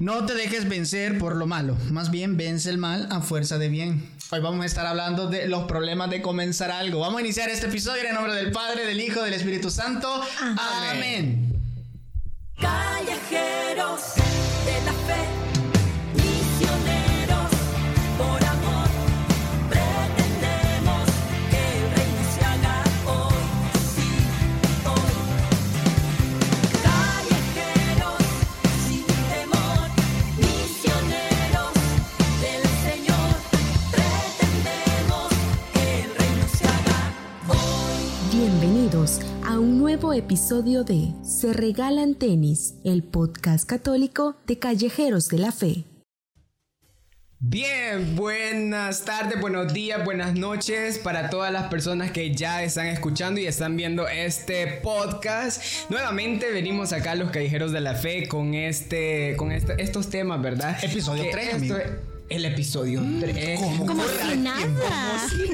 No te dejes vencer por lo malo, más bien vence el mal a fuerza de bien. Hoy vamos a estar hablando de los problemas de comenzar algo. Vamos a iniciar este episodio en el nombre del Padre, del Hijo, del Espíritu Santo. Amén. Callejeros de la fe, misioneros un nuevo episodio de Se Regalan Tenis, el podcast católico de Callejeros de la Fe. Bien, buenas tardes, buenos días, buenas noches para todas las personas que ya están escuchando y están viendo este podcast. Nuevamente venimos acá los callejeros de la fe con este, con este- estos temas, ¿verdad? Episodio Que tres, esto amigo. El episodio 3. ¿Cómo? Como corre si nada. tiempo?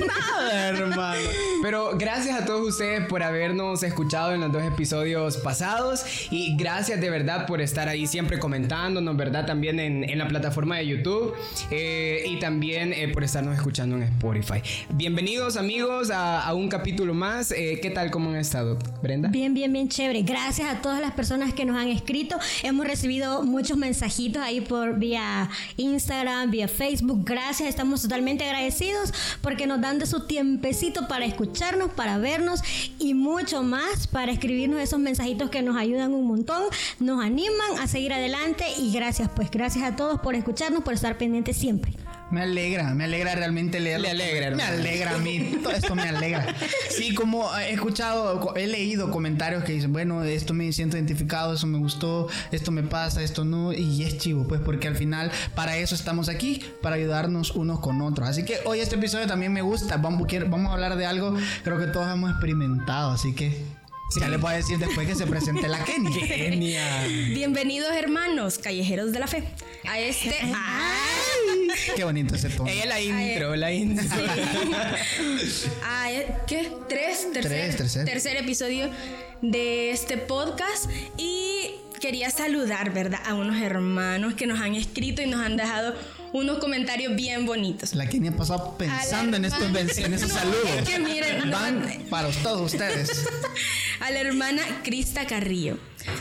Nada, hermano. Pero gracias a todos ustedes por habernos escuchado en los dos episodios pasados y gracias de verdad por estar ahí siempre comentándonos, ¿verdad? También en, en la plataforma de YouTube eh, y también eh, por estarnos escuchando en Spotify. Bienvenidos amigos a, a un capítulo más. Eh, ¿Qué tal? ¿Cómo han estado? Brenda. Bien, bien, bien chévere. Gracias a todas las personas que nos han escrito. Hemos recibido muchos mensajitos ahí por vía Instagram, vía Facebook. Gracias, estamos totalmente agradecidos porque nos dan de su tiempecito para escucharnos, para vernos y mucho más para escribirnos esos mensajitos que nos ayudan un montón, nos animan a seguir adelante y gracias, pues gracias a todos por escucharnos, por estar pendientes siempre. Me alegra, me alegra realmente leerlo. Le alegra, Me alegra a mí, todo esto me alegra. Sí, como he escuchado, he leído comentarios que dicen, bueno, esto me siento identificado, eso me gustó, esto me pasa, esto no, y es chivo, pues porque al final para eso estamos aquí, para ayudarnos unos con otros. Así que hoy este episodio también me gusta, vamos, quiero- vamos a hablar de algo, creo que todos hemos experimentado, así que ya les voy a decir después que se presente la Kenny. Genial. Bienvenidos hermanos, callejeros de la fe, a este... Qué bonito ese tono. Ella la intro, la intro. a, e- ¿Qué? ¿Tres? Tercer, Tres, tercer. episodio de este podcast y quería saludar, ¿verdad? A unos hermanos que nos han escrito y nos han dejado unos comentarios bien bonitos. La Kenny ha pasado pensando en estos, en esos No, saludos. es que miren, no, Van para todos ustedes. a la hermana Crista Carrillo,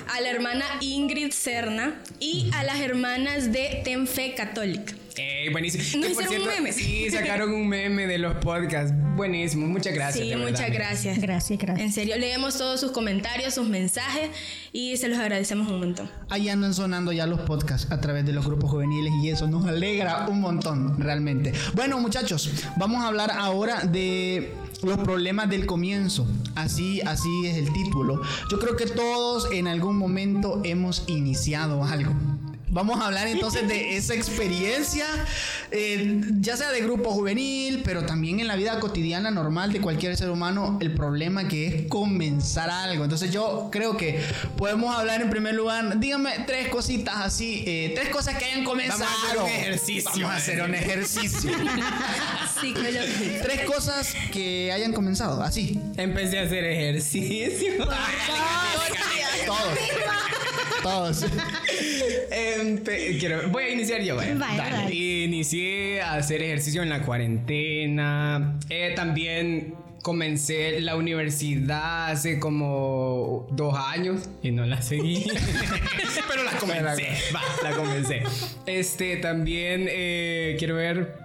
a la hermana Ingrid Serna y a las hermanas de Tenfe Católica. Ey, buenísimo. ¿No hicieron un meme? Sí, sacaron un meme de los podcasts. Buenísimo. Muchas gracias. Sí, muchas gracias. Gracias, gracias. En serio, leemos todos sus comentarios, sus mensajes y se los agradecemos un montón. Ahí andan sonando ya los podcasts a través de los grupos juveniles y eso nos alegra un montón, realmente. Bueno, muchachos, vamos a hablar ahora de los problemas del comienzo. Así, así es el título. Yo creo que todos en algún momento hemos iniciado algo. Vamos a hablar entonces de esa experiencia, eh, ya sea de grupo juvenil, pero también en la vida cotidiana normal de cualquier ser humano, el problema que es comenzar algo. Entonces yo creo que podemos hablar en primer lugar, dígame tres cositas así, eh, tres cosas que hayan comenzado. Vamos a hacer un ejercicio. Vamos a hacer un ejercicio. Sí, que tres cosas que hayan comenzado, así. Empecé a hacer ejercicio. Todos. Todos. Empe- quiero- voy a iniciar yo. vaya. Vaya, Dale. dale. Inicié a hacer ejercicio en la cuarentena. Eh, también comencé la universidad hace como dos años y no la seguí. Pero la comencé. Va, la comencé. Este también eh, quiero ver.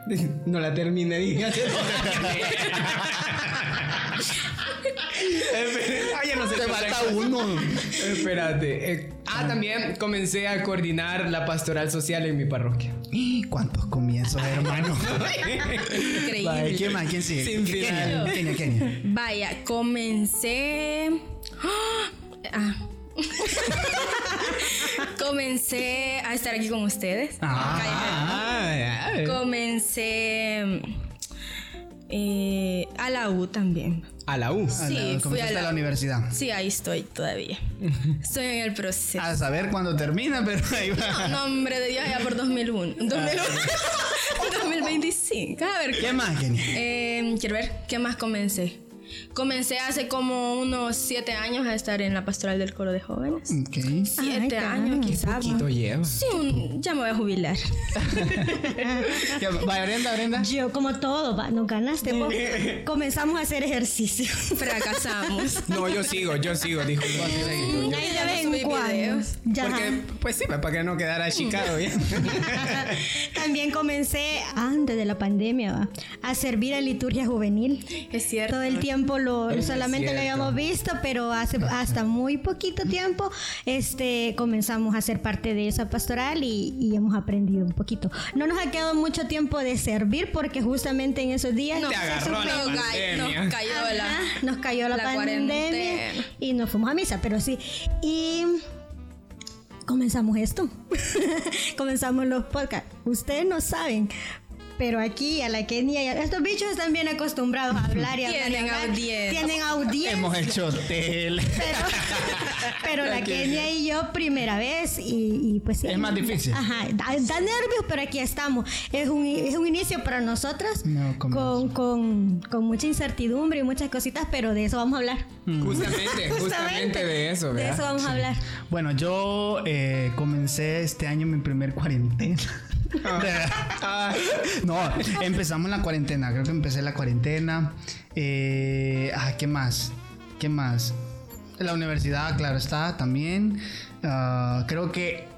No la terminé. dije. Ah, ya no sé Te falta uno. Espérate. eh, ah, también comencé a coordinar la pastoral social en mi parroquia. ¿Cuántos comienzos, hermano? increíble. Vale, ¿Quién más? ¿Quién sigue? Sin Kenia, final. Kenia, Kenia. Vaya, comencé. Ah. comencé a estar aquí con ustedes. Ah. Ah, Comencé eh, a la U también. A la U. A Sí, la- fui comenzaste a a la- la universidad. Sí, ahí estoy todavía. Estoy en el proceso. A saber cuándo termina, pero ahí va. No, nombre de Dios, ya por 2001. 2001. 2025. A ver, ¿Qué más, Kenia? Eh, quiero ver, ¿qué más comencé? Comencé hace como unos siete años a estar en la pastoral del coro de jóvenes. Ok. Siete Ay, años quizás. Poquito lleva. Sí, un- ya me voy a jubilar. Vaya, Brenda, Brenda. Yo, como todo, va, nos ganaste. vos. Comenzamos a hacer ejercicio. Fracasamos. No, yo sigo, yo sigo, ya no. Ya. Porque, pues sí, para que no quedara chicado ya. También comencé antes de la pandemia va, a servir en liturgia juvenil. Es cierto. Todo el tiempo lo Es solamente lo cierto. habíamos visto, pero hace hasta muy poquito tiempo este comenzamos a ser parte de esa pastoral y, y hemos aprendido un poquito. No nos ha quedado mucho tiempo de servir porque justamente en esos días Nos agarró la pandemia. Nos cayó la. Ajá, nos cayó la, la pandemia cuarentena. y nos fuimos a misa, pero sí. Y comenzamos esto. comenzamos los podcasts. Ustedes no saben. Pero aquí a la Kenia, y a- estos bichos están bien acostumbrados a hablar y a hablar. Tienen hablar. audiencia. Tienen audiencia. Hemos hecho tele. Pero, pero la Kenia y yo primera vez y, y pues sí. Es más difícil. Ajá, da, da nervios, pero aquí estamos. Es un, es un inicio para nosotras No, con, con, con mucha incertidumbre y muchas cositas, pero de eso vamos a hablar. Justamente, justamente de eso, De eso vamos a hablar. Bueno, yo eh, comencé este año mi primer cuarentena. No, empezamos la cuarentena. Creo que empecé la cuarentena. Eh, ah, ¿Qué más? ¿Qué más? La universidad, claro está, también. Ah, creo que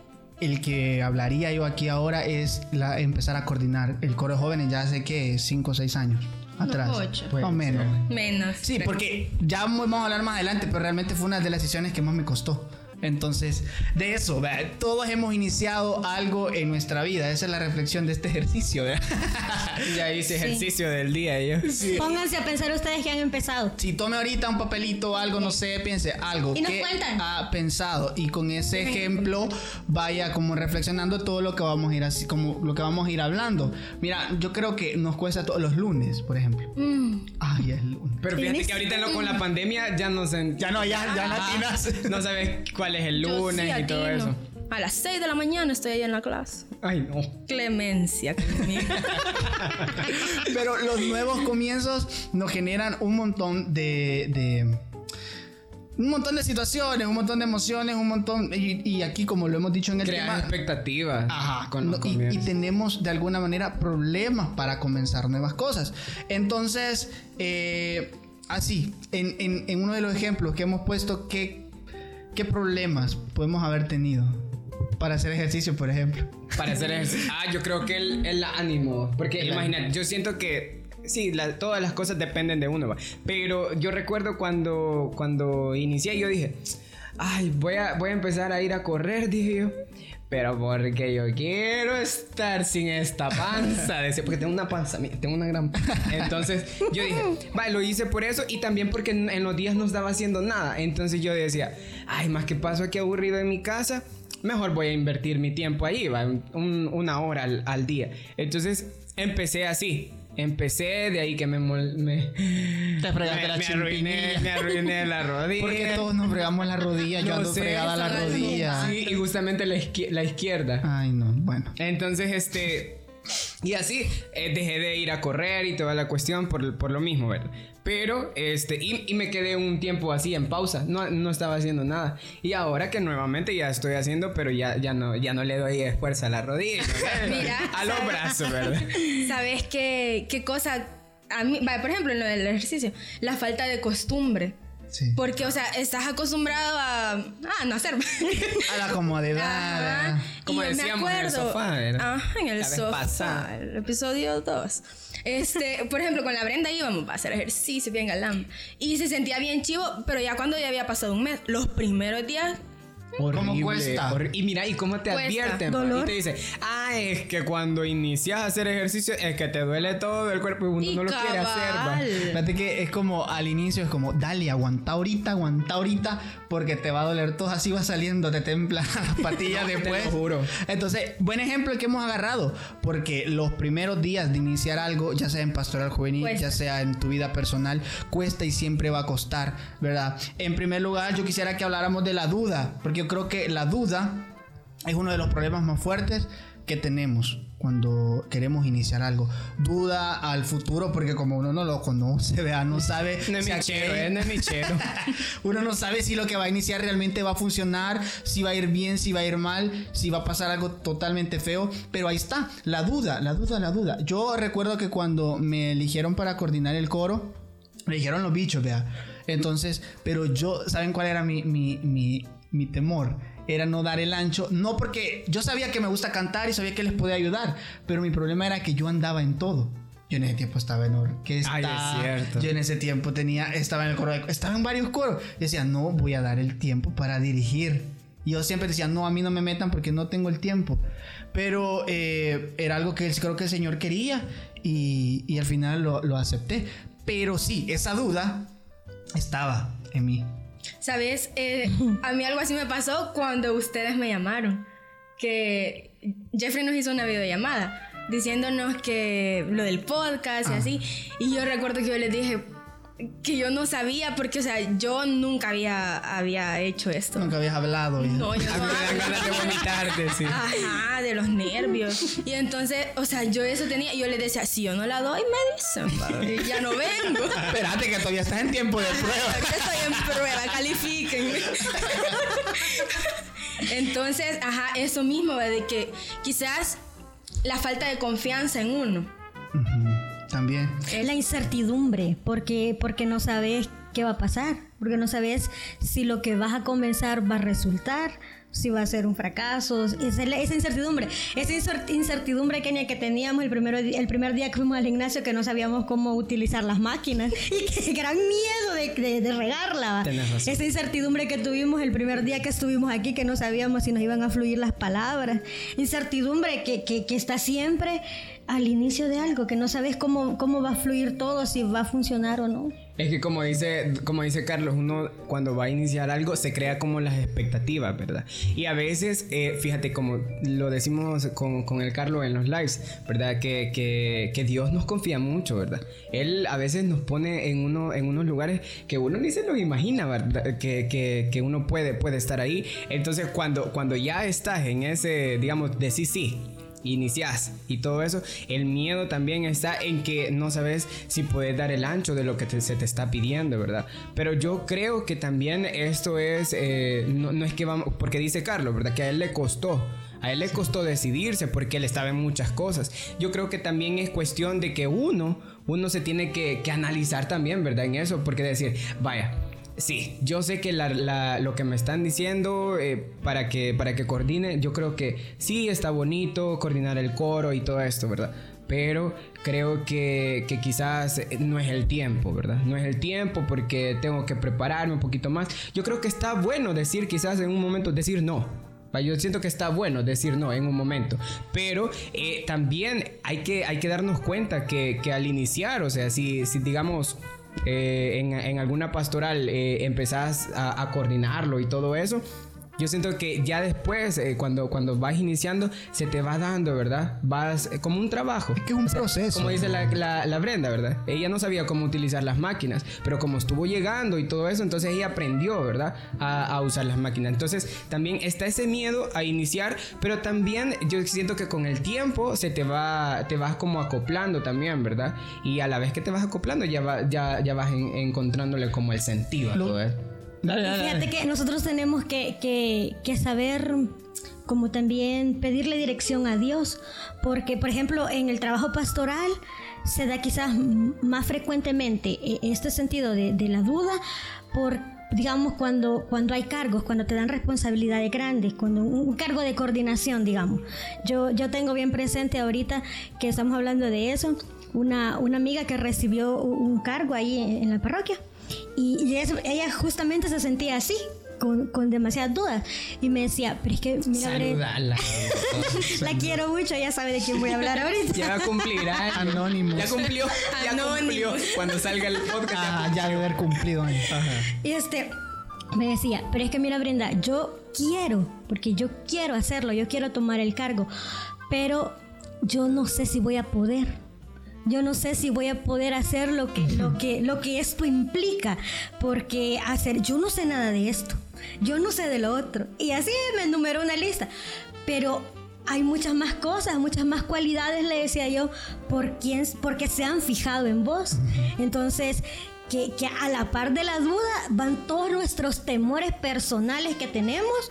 el que hablaría yo aquí ahora es la, empezar a coordinar el coro de jóvenes ya hace que 5 o 6 años atrás. ocho. O menos. Menos. Sí, creo. porque ya vamos a hablar más adelante, pero realmente fue una de las decisiones que más me costó. Entonces, de eso, ¿verdad? todos hemos iniciado algo en nuestra vida. Esa es la reflexión de este ejercicio. ¿verdad? ya hice ejercicio del día yo. Pónganse a pensar ustedes que han empezado. Si tome ahorita un papelito o algo, no sé, piense algo Y nos que cuentan. ha pensado y con ese ejemplo vaya como reflexionando todo lo que vamos a ir así, como lo que vamos a ir hablando. Mira, yo creo que nos cuesta todos los lunes, por ejemplo. Mm. Ay, es lunes. Pero fíjate ¿Tienes? que ahorita lo- con la pandemia ya no se... Ya no, ya, ya atinas. No sabes cuál es el Yo lunes sí y todo atino. eso. A las 6 de la mañana estoy ahí en la clase. Ay, no. Clemencia conmigo. Pero los nuevos comienzos nos generan un montón de, de- un montón de situaciones, un montón de emociones, un montón y, y aquí como lo hemos dicho en el Crear tema, expectativas Ajá, con los no, y- y, tenemos de alguna manera problemas para comenzar nuevas cosas. Entonces, eh, así, en, en- en uno de los ejemplos que hemos puesto, ¿qué, ¿qué problemas podemos haber tenido para hacer ejercicio, por ejemplo? Para hacer ejercicio. Ah, yo creo que el, el ánimo. Porque El imagínate, yo siento que. Sí, la- todas las cosas dependen de uno. Pero yo recuerdo cuando, cuando inicié, yo dije. Ay, voy a, voy a empezar a ir a correr, dije yo. Pero porque yo quiero estar sin esta panza. Decía, porque tengo una panza, tengo una gran panza. Entonces yo dije, vale, lo hice por eso y también porque en, en los días no estaba haciendo nada. Entonces yo decía, ay, más que paso aquí aburrido en mi casa, mejor voy a invertir mi tiempo ahí, va, un- una hora al día. Entonces empecé así. Empecé de ahí que me, mol- me, Te fregaste me- la me arruiné, me arruiné la rodilla. Porque todos nos fregamos la rodilla, yo No ando sé, fregada la rodilla. Sí, y justamente la, izquier- la izquierda. Ay, no, bueno. Entonces, este. Y así eh, dejé de ir a correr y toda la cuestión por, por lo mismo, ¿verdad? Pero, este, y, y me quedé un tiempo así en pausa, no, no estaba haciendo nada. Y ahora que nuevamente ya estoy haciendo, pero ya, ya, no, ya no le doy fuerza a la rodilla. Mira, a los brazos, ¿verdad? ¿Sabes qué, qué cosa? A mí, por ejemplo, en lo del ejercicio, la falta de costumbre. Sí. Porque, o sea, estás acostumbrado a, a no hacer. A la comodidad. Ajá. Como Y me decíamos, en el acuerdo- sofá, ¿verdad? Ajá, en el La sofá. pasada. El episodio 2. Este, por ejemplo, con la Brenda íbamos a hacer ejercicio bien galán. Y se sentía bien chivo, pero ya cuando ya había pasado un mes, los primeros días ¿Cómo Horrible, cuesta? horri- Y mira, ¿y cómo te Cuesta. advierten? Dolor. Y te dice, ah, es que cuando inicias a hacer ejercicio es que te duele todo el cuerpo y uno y no lo quiere hacer. Fíjate que es como al inicio es como, dale, aguanta ahorita, aguanta ahorita, porque te va a doler todo, así va saliendo, te templan las patillas No, te después. lo juro. Entonces, buen ejemplo el que hemos agarrado, porque los primeros días de iniciar algo, ya sea en pastoral juvenil, Cuesta. ya sea en tu vida personal, cuesta y siempre va a costar, ¿verdad? En primer lugar, yo quisiera que habláramos de la duda, porque yo creo que la duda es uno de los problemas más fuertes que tenemos cuando queremos iniciar algo. Duda al futuro porque como uno no lo conoce, vea, no sabe No es michero, eh, no es michero. uno no sabe si lo que va a iniciar realmente va a funcionar, si va a ir bien, si va a ir mal, si va a pasar algo totalmente feo. Pero ahí está, la duda, la duda, la duda. Yo recuerdo que cuando me eligieron para coordinar el coro, me dijeron los bichos, vea. Entonces, pero yo, ¿saben cuál era mi, mi, mi, mi temor? Era no dar el ancho, no porque yo sabía que me gusta cantar y sabía que les podía ayudar, pero mi problema era que yo andaba en todo. Yo en ese tiempo estaba en orquesta. Ay, es cierto. Yo en ese tiempo tenía, estaba en el coro, de- estaba en varios coros. Y decía, no voy a dar el tiempo para dirigir. Y yo siempre decía, no, a mí no me metan porque no tengo el tiempo. Pero eh, era algo que creo que el Señor quería y, y al final lo, lo acepté. Pero sí, esa duda estaba en mí. ¿Sabes? Eh, a mí algo así me pasó cuando ustedes me llamaron. Que Jeffrey nos hizo una videollamada diciéndonos que lo del podcast y Ah. así. Y yo recuerdo que yo les dije que yo no sabía porque, o sea, yo nunca había, había hecho esto. Nunca habías hablado. No, yo A mí no me dan ganas de vomitarte, sí. Ajá, de los nervios. Y entonces, o sea, yo eso tenía, y yo les decía, si yo no la doy, me dicen, y ya no vengo. Espérate que todavía estás en tiempo de prueba. Estoy en prueba, califiquen. Entonces, ajá, eso mismo, de que quizás la falta de confianza en uno. Ujú, También. Es la incertidumbre, porque, porque no sabes qué va a pasar, porque no sabes si lo que vas a comenzar va a resultar, si va a ser un fracaso, esa, esa incertidumbre, esa incer- incertidumbre Kenia, que teníamos el, primero, el primer día que fuimos al gimnasio, que no sabíamos cómo utilizar las máquinas y que gran miedo de, de- de regarla. Esa incertidumbre que tuvimos el primer día que estuvimos aquí, que no sabíamos si nos iban a fluir las palabras. Incertidumbre que, que- que está siempre al inicio de algo, que no sabes cómo, cómo va a fluir todo, si va a funcionar o no. Es que como dice, como dice Carlos, uno cuando va a iniciar algo se crea como las expectativas, ¿verdad? Y a veces, eh, fíjate, como lo decimos con, con el Carlos en los lives, ¿verdad? Que, que, que Dios nos confía mucho, ¿verdad? Él a veces nos pone en, uno, en unos lugares que uno ni se los imagina, ¿verdad? Que, que, que uno puede, puede estar ahí. Entonces cuando, cuando ya estás en ese, digamos, de sí, sí, inicias y todo eso, el miedo también está en que no sabes si puedes dar el ancho de lo que te- se te está pidiendo, ¿verdad? Pero yo creo que también esto es, eh, no, no es que vamos, porque dice Carlos, ¿verdad? Que a él le costó. A él le costó decidirse porque él estaba en muchas cosas. Yo creo que también es cuestión de que uno, uno se tiene que, que analizar también, ¿verdad? En eso, porque decir, vaya, Sí, yo sé que la- la- lo que me están diciendo eh, para, que, para que coordine, yo creo que sí está bonito coordinar el coro y todo esto, ¿verdad? Pero creo que, que quizás eh, no es el tiempo, ¿verdad? No es el tiempo porque tengo que prepararme un poquito más. Yo creo que está bueno decir quizás en un momento, decir no. Yo siento que está bueno decir no en un momento, pero eh, también hay que, hay que darnos cuenta que, que al iniciar, o sea, si, si digamos eh, en, alguna pastoral eh, empezás a coordinarlo y todo eso, yo siento que ya después, eh, cuando, cuando vas iniciando, se te va dando, ¿verdad? Vas eh, como un trabajo. Es que es un proceso. Como dice la, la- la Brenda, ¿verdad? Ella no sabía cómo utilizar las máquinas, pero como estuvo llegando y todo eso, entonces ella aprendió, ¿verdad? A, a usar las máquinas. Entonces también está ese miedo a iniciar, pero también yo siento que con el tiempo se te va, te vas como acoplando también, ¿verdad? Y a la vez que te vas acoplando ya, va- ya, ya vas en- encontrándole como el sentido a Lo- todo. Dale, dale, fíjate que nosotros tenemos que, que- que saber como también pedirle dirección a Dios, porque por ejemplo en el trabajo pastoral se da quizás más frecuentemente eh, este sentido de, de la duda por digamos cuando cuando hay cargos cuando te dan responsabilidades grandes cuando un, un cargo de coordinación digamos. Yo yo tengo bien presente ahorita que estamos hablando de eso. Una, una amiga que recibió un un cargo ahí en, en la parroquia y, y eso- ella justamente se sentía así, con, con demasiadas dudas. Y me decía, pero es que, mira, Saludala. la quiero mucho, ya sabe de quién voy a hablar ahorita. Ya va a cumplir años. Anónimos. Ya cumplió. Ya cumplió. Cuando salga el podcast. ya Ah, ya debe haber cumplido. años. Y este, me decía, pero es que mira, Brenda, yo quiero, porque yo quiero hacerlo, yo quiero tomar el cargo, pero yo no sé si voy a poder. Yo no sé si voy a poder hacer lo que, lo que, lo que esto implica, porque hacer, yo no sé nada de esto, yo no sé de lo otro. Y así me enumeró una lista. pero hay muchas más cosas, muchas más cualidades, le decía yo, por quién, porque se han fijado en vos. Entonces, que, que a la par de la duda van todos nuestros temores personales que tenemos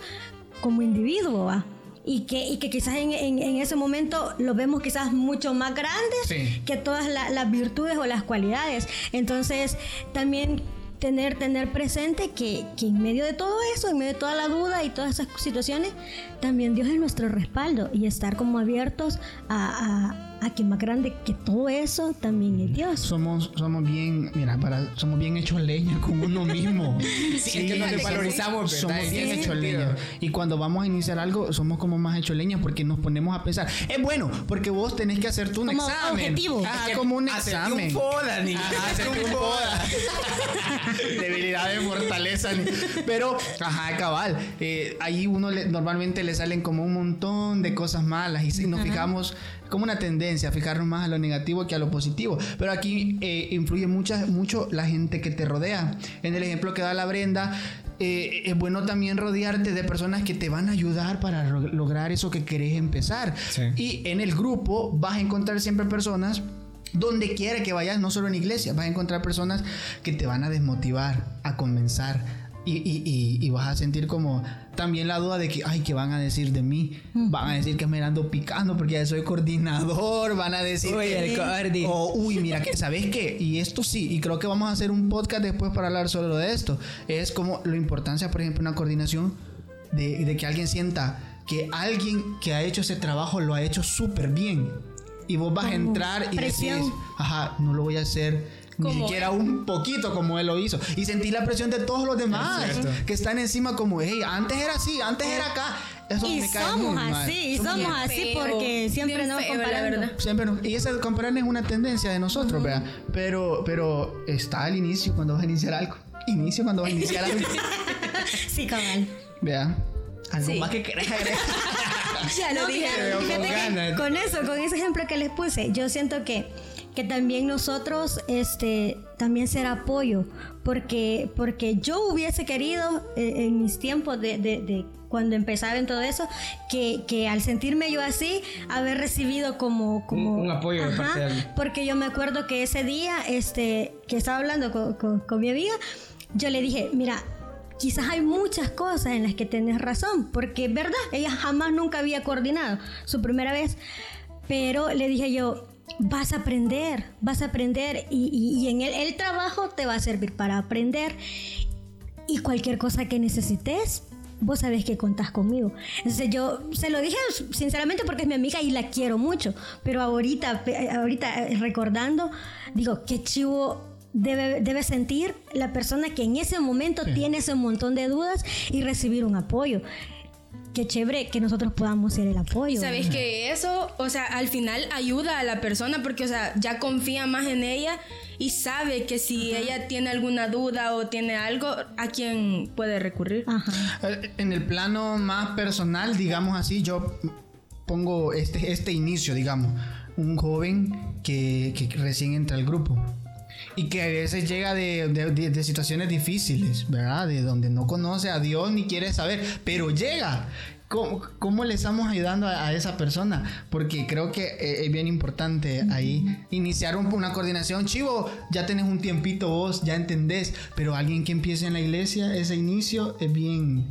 como individuo, ¿va? Y que, y que quizás en, en- en ese momento lo vemos quizás mucho más grandes Sí. que todas la- las virtudes o las cualidades. Entonces, también tener, tener presente que, que en medio de todo eso, en medio de toda la duda y todas esas situaciones, también Dios es nuestro respaldo y estar como abiertos a, a, a que más grande que todo eso también es Dios. Somos, somos bien, mira, para, somos bien hechos leña con uno mismo. Sí, es que nos desvalorizamos, ¿verdad? Somos En bien hechos leña. Y cuando vamos a iniciar algo, somos como más hechos leña porque nos ponemos a pensar. Es bueno, porque vos tenés que hacerte un Como examen. objetivo. Ah, Es que como un examen. un foda, niño. Ajá, Hacerte un foda. Debilidades, fortaleza. ni- Pero, ajá, cabal. eh, ahí uno le- normalmente le salen como un montón de cosas malas y si nos fijamos como una tendencia, fijarnos más a lo negativo que a lo positivo. Pero aquí eh, influye mucha, mucho la gente que te rodea. En el ejemplo que da la Brenda, eh, es bueno también rodearte de personas que te van a ayudar para lograr eso que querés empezar. Sí. Y en el grupo vas a encontrar siempre personas donde quiera que vayas, no solo en iglesia, vas a encontrar personas que te van a desmotivar, a comenzar. Y, y- y- y vas a sentir como también la duda de que, ay, ¿qué van a decir de mí? Van a decir que me ando picando porque ya soy coordinador, van a decir... Uy, el o, uy, mira, que, ¿sabes qué? Y esto sí, y creo que vamos a hacer un podcast después para hablar solo de esto. Es como la importancia, por ejemplo, una coordinación de, de que alguien sienta que alguien que ha hecho ese trabajo lo ha hecho súper bien. Y vos vas a entrar y presión. decís, ajá, no lo voy a hacer ni siquiera un poquito como él lo hizo. Y sentir la presión de todos los demás que están encima como, hey, antes era así, antes era acá. Eso Y me cae somos muy mal. así, y Somos bien así feo, porque siempre nos verdad. Siempre no- y esa comparar es una tendencia de nosotros, ¿verdad? Pero, pero está al inicio cuando vas a iniciar algo. Inicio cuando vas a iniciar algo. Sí, cabal. ¿Verdad? Algo Sí. más que querés agregar. Ya lo No, dije. con eso, con ese ejemplo que les puse, yo siento que, que también nosotros, este, también ser apoyo, porque, porque yo hubiese querido eh, en mis tiempos de, de- de cuando empezaba en todo eso, que, que al sentirme yo así, haber recibido como... como Un- un apoyo alguien. Porque yo me acuerdo que ese día, este, que estaba hablando con, con- con mi amiga, yo le dije, mira, quizás hay muchas cosas en las que tenés razón, porque es verdad, ella jamás nunca había coordinado su primera vez, pero le dije yo, vas a aprender, vas a aprender y, y- y en el, el trabajo te va a servir para aprender y cualquier cosa que necesites. Vos sabés que contás conmigo. Entonces yo se lo dije sinceramente porque es mi amiga y la quiero mucho. Pero ahorita, ahorita eh, recordando, digo, qué chivo debe, debe sentir la persona que en ese momento tiene ese montón de dudas y recibir un apoyo. Qué chévere que nosotros podamos ser el apoyo. Sabes que eso, o sea, al final ayuda a la persona porque, o sea, ya confía más en ella y sabe que si ella tiene alguna duda o tiene algo, a quién puede recurrir. Ajá. Eh, En el plano más personal, digamos así, yo pongo este, este inicio, digamos, un joven que, que recién entra al grupo y que a veces llega de, de- de- situaciones difíciles, ¿verdad? De donde no conoce a Dios ni quiere saber, pero llega. ¿Cómo, cómo le estamos ayudando a, a esa persona? Porque creo que eh, es bien importante ahí iniciar un- una coordinación. Chivo, ya tenés un tiempito vos, ya entendés, pero alguien que empiece en la iglesia, ese inicio es bien,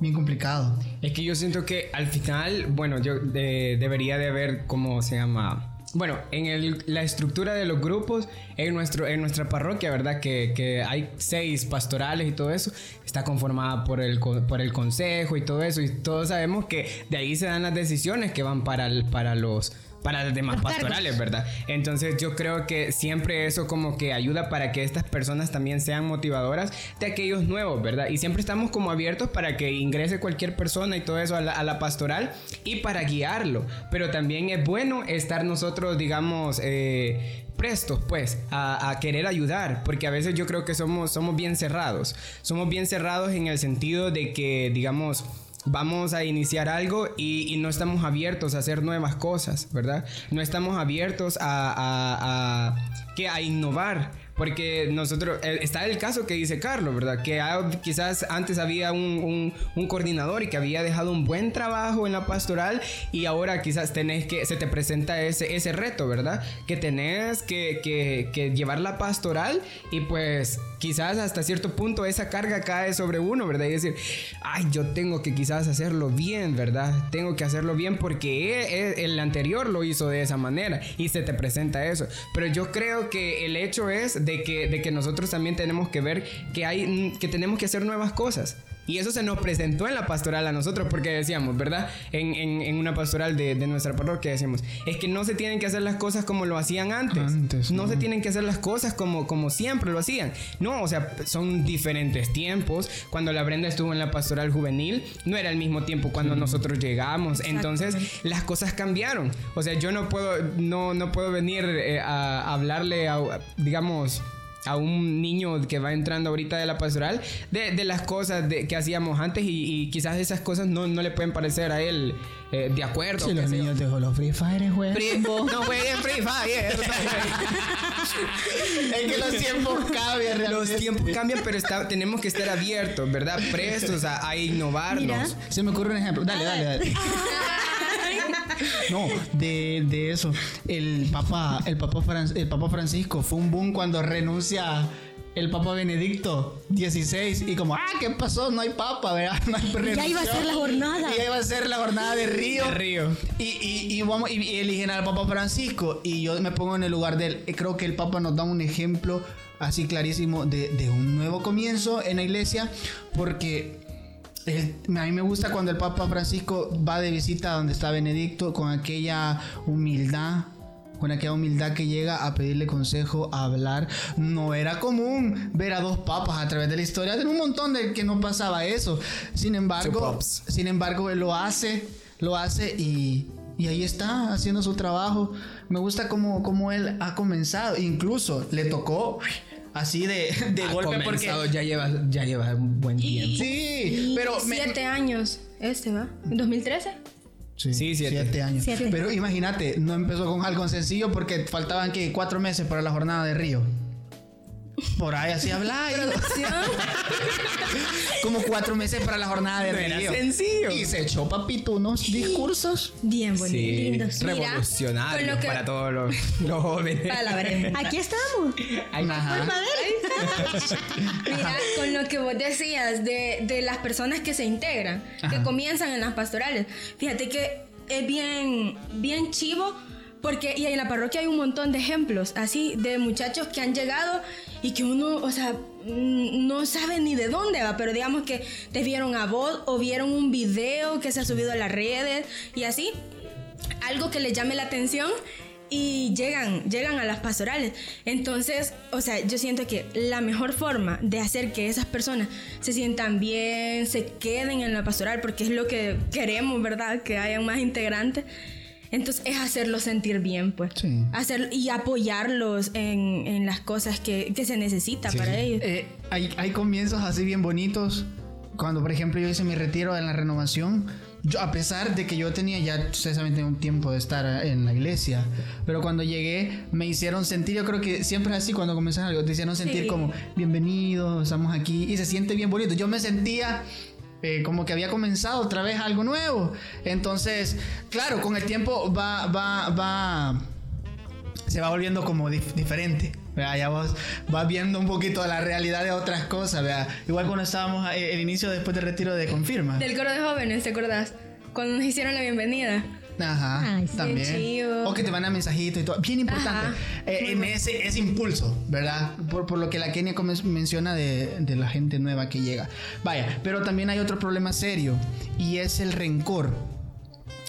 bien complicado. Es que yo siento que al final, bueno, yo de- debería de haber, ¿cómo se llama? Bueno, en el- la estructura de los grupos, en, nuestro, en nuestra parroquia, ¿verdad? Que, que hay seis pastorales y todo eso, está conformada por el, por el consejo y todo eso, y todos sabemos que de ahí se dan las decisiones que van para, el- para los para los demás Los cargos. pastorales, ¿verdad? Entonces yo creo que siempre eso como que ayuda para que estas personas también sean motivadoras de aquellos nuevos, ¿verdad? Y siempre estamos como abiertos para que ingrese cualquier persona y todo eso a la, a la pastoral y para guiarlo. Pero también es bueno estar nosotros, digamos, eh, prestos pues a, a querer ayudar porque a veces yo creo que somos, somos bien cerrados somos bien cerrados en el sentido de que digamos vamos a iniciar algo y, no estamos abiertos a hacer nuevas cosas, ¿verdad? No estamos abiertos a, a- a que a innovar. Porque nosotros, eh, está el caso que dice Carlos, ¿verdad? Que quizás antes había un, un- un coordinador y que había dejado un buen trabajo en la pastoral y ahora quizás tenés que, se te presenta ese, ese reto, ¿verdad? Que tenés que, que- que llevar la pastoral y pues quizás hasta cierto punto esa carga cae sobre uno, ¿verdad? Y decir, ay, yo tengo que quizás hacerlo bien, ¿verdad? Tengo que hacerlo bien porque e- e- el anterior lo hizo de esa manera y se te presenta eso. Pero yo creo que el hecho es de que, de que nosotros también tenemos que ver que, hay, que tenemos que hacer nuevas cosas. Y eso se nos presentó en la pastoral a nosotros porque decíamos, ¿verdad? En, en- en una pastoral de, de nuestra parroquia decíamos, es que no se tienen que hacer las cosas como lo hacían antes. Antes, no, no. se tienen que hacer las cosas como, como siempre lo hacían. No, o sea, son diferentes tiempos. Cuando la Brenda estuvo en la pastoral juvenil, no era el mismo tiempo cuando nosotros llegamos. Entonces, las cosas cambiaron. O sea, yo no puedo, no, no puedo venir eh, a hablarle a, digamos, a un niño que va entrando ahorita de la pastoral de, de las cosas de- que hacíamos antes y, y quizás esas cosas no, no le pueden parecer a él eh, de acuerdo. Si los yo. niños de los Free Fire juegan. Free- no jueguen Free Fire. es que los tiempos cambian realmente. Los tiempos cambian, pero está- tenemos que estar abiertos, ¿verdad? Prestos a, a innovarnos. Mira. Se me ocurre un ejemplo. Dale, dale, dale. No, de, de eso. El Papa, el, Papa Fran- el Papa Francisco fue un boom cuando renuncia el Papa Benedicto XVI y como, ah, ¿qué pasó? No hay Papa, ¿verdad? No hay Ya iba a ser la jornada. Y ya iba a ser la jornada de Río. De Río. Y, y, y vamos, y, y eligen al Papa Francisco. Y yo me pongo en el lugar de él. Y Creo que el Papa nos da un ejemplo así clarísimo de, de un nuevo comienzo en la iglesia. Porque él- a mí me gusta cuando el Papa Francisco va de visita donde está Benedicto con aquella humildad. Con aquella humildad que llega a pedirle consejo, a hablar. No era común ver a dos papas a través de la historia. De un montón de que no pasaba eso. Sin embargo, sin embargo, él lo hace, lo hace y, y ahí está haciendo su trabajo. Me gusta cómo, cómo él ha comenzado. Incluso le tocó así de, de Ha golpe comenzado, porque... ya lleva, ya lleva un buen tiempo. Sí, pero... me- Siete años. Este va. ¿En 2013? Sí, Sí, siete. siete. años. Siete. Pero imagínate, no empezó con algo sencillo porque faltaban que cuatro meses para la jornada de Río. Por ahí así habla. Como cuatro meses para la jornada de No Río. sencillo. Y se echó papito unos discursos. Bien bonito. Sí, lindos. Mira, revolucionario con lo que- para todos los, los jóvenes. Para la Brenda. Aquí estamos. Ay, Ajá. Mira, con lo que vos decías de, de las personas que se integran, que comienzan en las pastorales. Fíjate que es bien, bien chivo. Porque y en la parroquia hay un montón de ejemplos así de muchachos que han llegado y que uno, o sea, mm, no sabe ni de dónde va, pero digamos que te vieron a vos o vieron un video que se ha subido a las redes y así, algo que les llame la atención y llegan, llegan a las pastorales. Entonces, o sea, yo siento que la mejor forma de hacer que esas personas se sientan bien, se queden en la pastoral, porque es lo que queremos, ¿verdad? Que hayan más integrantes. Entonces es hacerlos sentir bien, pues. Sí. Hacer, y apoyarlos en, en las cosas que, que se necesita para ellos. Eh, hay, hay comienzos así bien bonitos. Cuando, por ejemplo, yo hice mi retiro en la renovación, yo, a pesar de que yo tenía ya, ustedes saben, un tiempo de estar en la iglesia, pero cuando llegué me hicieron sentir, yo creo que siempre es así cuando comienzan algo, te hicieron sentir Sí. como, bienvenidos, estamos aquí, y se siente bien bonito. Yo me sentía eh, como que había comenzado otra vez algo nuevo. Entonces, claro, con el tiempo va, va, va, se va volviendo como dif- diferente. ¿verdad? Ya vos vas viendo un poquito la realidad de otras cosas. ¿verdad? Igual cuando estábamos eh, el inicio después del retiro de confirma. Del coro de jóvenes, ¿te acordás? Cuando nos hicieron la bienvenida. Ajá, Ay, también. chivo. O que te mandan mensajitos y todo. Bien importante. Eh, en ese, ese impulso, ¿verdad? Por, por lo que la Kenia menciona de, de la gente nueva que llega. Vaya, pero también hay otro problema serio y es el rencor.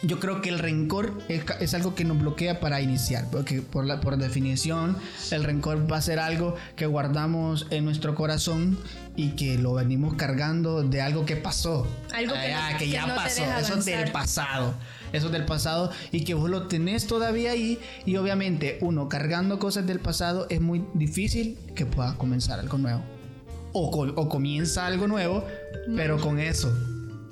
Yo creo que el rencor es, algo que nos bloquea para iniciar, porque por, la, por definición el rencor va a ser algo que guardamos en nuestro corazón y que lo venimos cargando de algo que pasó. Algo que Ah, no- que que ya no te pasó, deja eso del pasado. Eso del pasado y que vos lo tenés todavía ahí y obviamente uno cargando cosas del pasado es muy difícil que pueda comenzar algo nuevo. O, o comienza algo nuevo, pero con eso.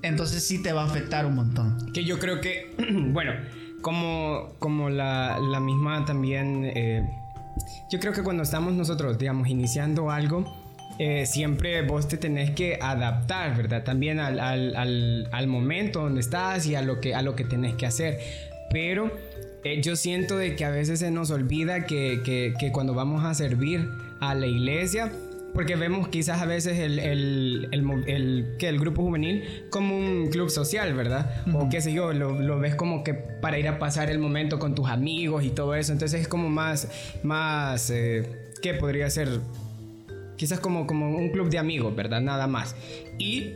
Entonces sí te va a afectar un montón. Que yo creo que, bueno, como, como la, la misma también eh, yo creo que cuando estamos nosotros, digamos, iniciando algo, eh, siempre vos te tenés que adaptar, ¿verdad? También al, al- al- al momento donde estás y a lo que, a lo que tenés que hacer. Pero eh, yo siento de que a veces se nos olvida que, que- que cuando vamos a servir a la iglesia, porque vemos quizás a veces el, el, el que el grupo juvenil como un club social, ¿verdad? O qué sé yo, lo, lo ves como que para ir a pasar el momento con tus amigos y todo eso. Entonces es como más, más, eh, ¿qué podría ser? Quizás como, como un club de amigos, ¿verdad? Nada más. Y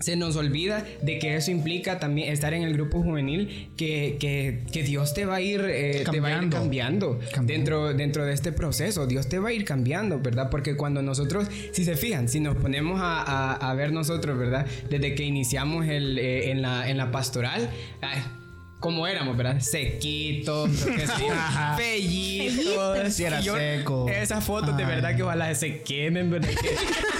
se nos olvida de que eso implica también estar en el grupo juvenil, que, que, que Dios te va a ir, eh, te va a ir Cambiando. cambiando, Cambiando. Dentro, dentro de este proceso. Dios te va a ir cambiando, ¿verdad? Porque cuando nosotros, si se fijan, si nos ponemos a, a- a ver nosotros, ¿verdad? Desde que iniciamos el, eh, en, la, en la pastoral, ay, como éramos, ¿verdad? Sequitos, que pellitos. Sí, era yo- seco. Esas fotos de verdad que ojalá se quemen, ¿verdad? Que,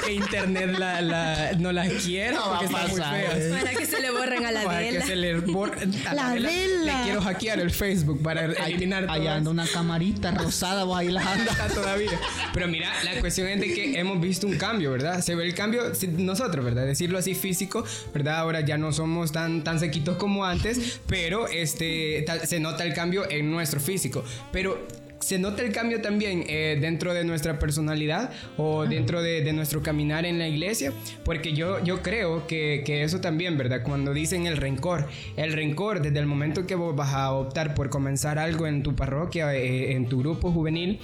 que internet la, la- no las quiera No va porque a están muy feas. Para que se le borren a la Para que vela. se le borre a La vela. vela. Le quiero hackear el Facebook para eliminar todo Allá anda una camarita rosada, vos ahí las andas. Todavía. Pero mira, la cuestión es de que hemos visto un cambio, ¿verdad? Se ve el cambio si- nosotros, ¿verdad? Decirlo así físico, ¿verdad? Ahora ya no somos tan, tan sequitos como antes, pero este, se nota el cambio en nuestro físico. Pero se nota el cambio también eh, dentro de nuestra personalidad o dentro de, de nuestro caminar en la iglesia, porque yo, yo creo que, que eso también, ¿verdad? Cuando dicen el rencor, el rencor desde el momento que vos vas a optar por comenzar algo en tu parroquia, eh, en tu grupo juvenil,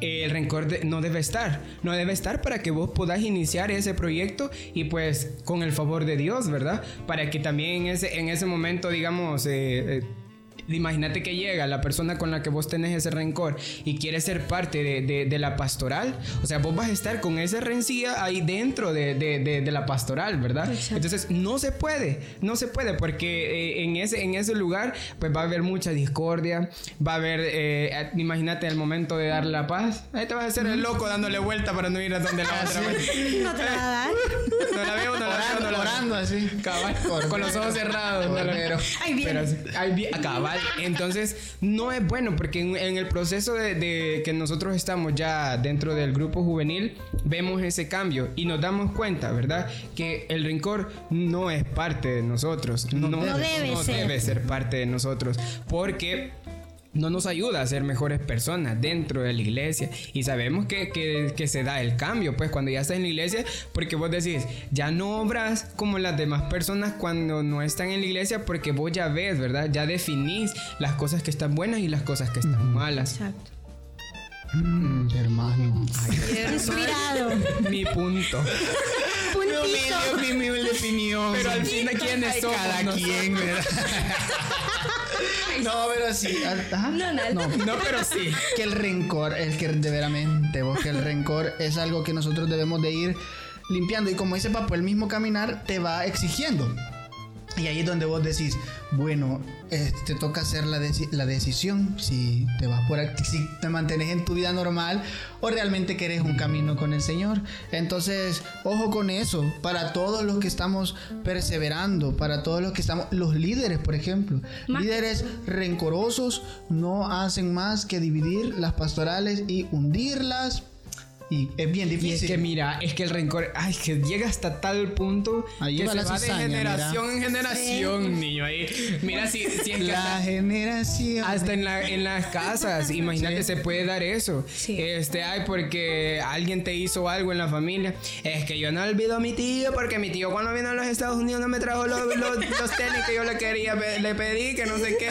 el rencor de- no debe estar, no debe estar para que vos puedas iniciar ese proyecto y pues con el favor de Dios, ¿verdad? Para que también en ese, en ese momento, digamos, eh, eh, Imagínate que llega la persona con la que vos tenés ese rencor y quiere ser parte de, de- de la pastoral. O sea, vos vas a estar con esa rencilla ahí dentro de, de- de- de la pastoral, ¿verdad? Entonces, no se puede, no se puede porque eh, en, ese, en ese lugar pues va a haber mucha discordia, va a haber, eh, imagínate el momento de dar la paz. Ahí te vas a hacer el loco dándole vuelta para no ir a donde la otra vez. No te la va a dar. No la veo, no la veo, no la veo. Orando así. Cabal, con los ojos cerrados. no la-. Pero Entonces, no es bueno porque en, en el proceso de, de que nosotros estamos ya dentro del grupo juvenil, vemos ese cambio y nos damos cuenta, ¿verdad? Que el rencor no es parte de nosotros. No, No debe no ser. debe ser parte de nosotros. Porque no nos ayuda a ser mejores personas dentro de la iglesia. Y sabemos que, que- que se da el cambio, pues cuando ya estás en la iglesia, porque vos decís, ya no obras como las demás personas cuando no están en la iglesia, porque vos ya ves, ¿verdad? Ya definís las cosas que están buenas y las cosas que están malas. Exacto. Mm, hermano. Inspirado. Mi punto. Puntito. mi humilde opinión. Pero al fin, ¿quiénes somos Cada nosotros? quien, ¿verdad? No, pero sí. ajá. No, no, No, No, pero sí. que el rencor, es que de veramente, vos, que el rencor es algo que nosotros debemos de ir limpiando. Y como dice Papo, el mismo caminar te va exigiendo. Y ahí es donde vos decís, bueno, eh, te toca hacer la, deci- la decisión si te vas por aquí, si te mantienes en tu vida normal o realmente querés un camino con el Señor. Entonces, ojo con eso, para todos los que estamos perseverando, para todos los que estamos, los líderes, por ejemplo, líderes rencorosos no hacen más que dividir las pastorales y hundirlas. Y es bien Y es difícil. que mira, es que el rencor, ay, que llega hasta tal punto Ahí que va se la va de generación en generación, niño. Ahí, mira si, si es que la hasta, generación. hasta en, la- en las casas, imagínate, se puede dar eso. Sí. Este, ay, porque alguien te hizo algo en la familia. Es que yo no olvido a mi tío, porque mi tío cuando vino a los Estados Unidos no me trajo los, los, los tenis que yo le quería, le pedí, que no sé qué.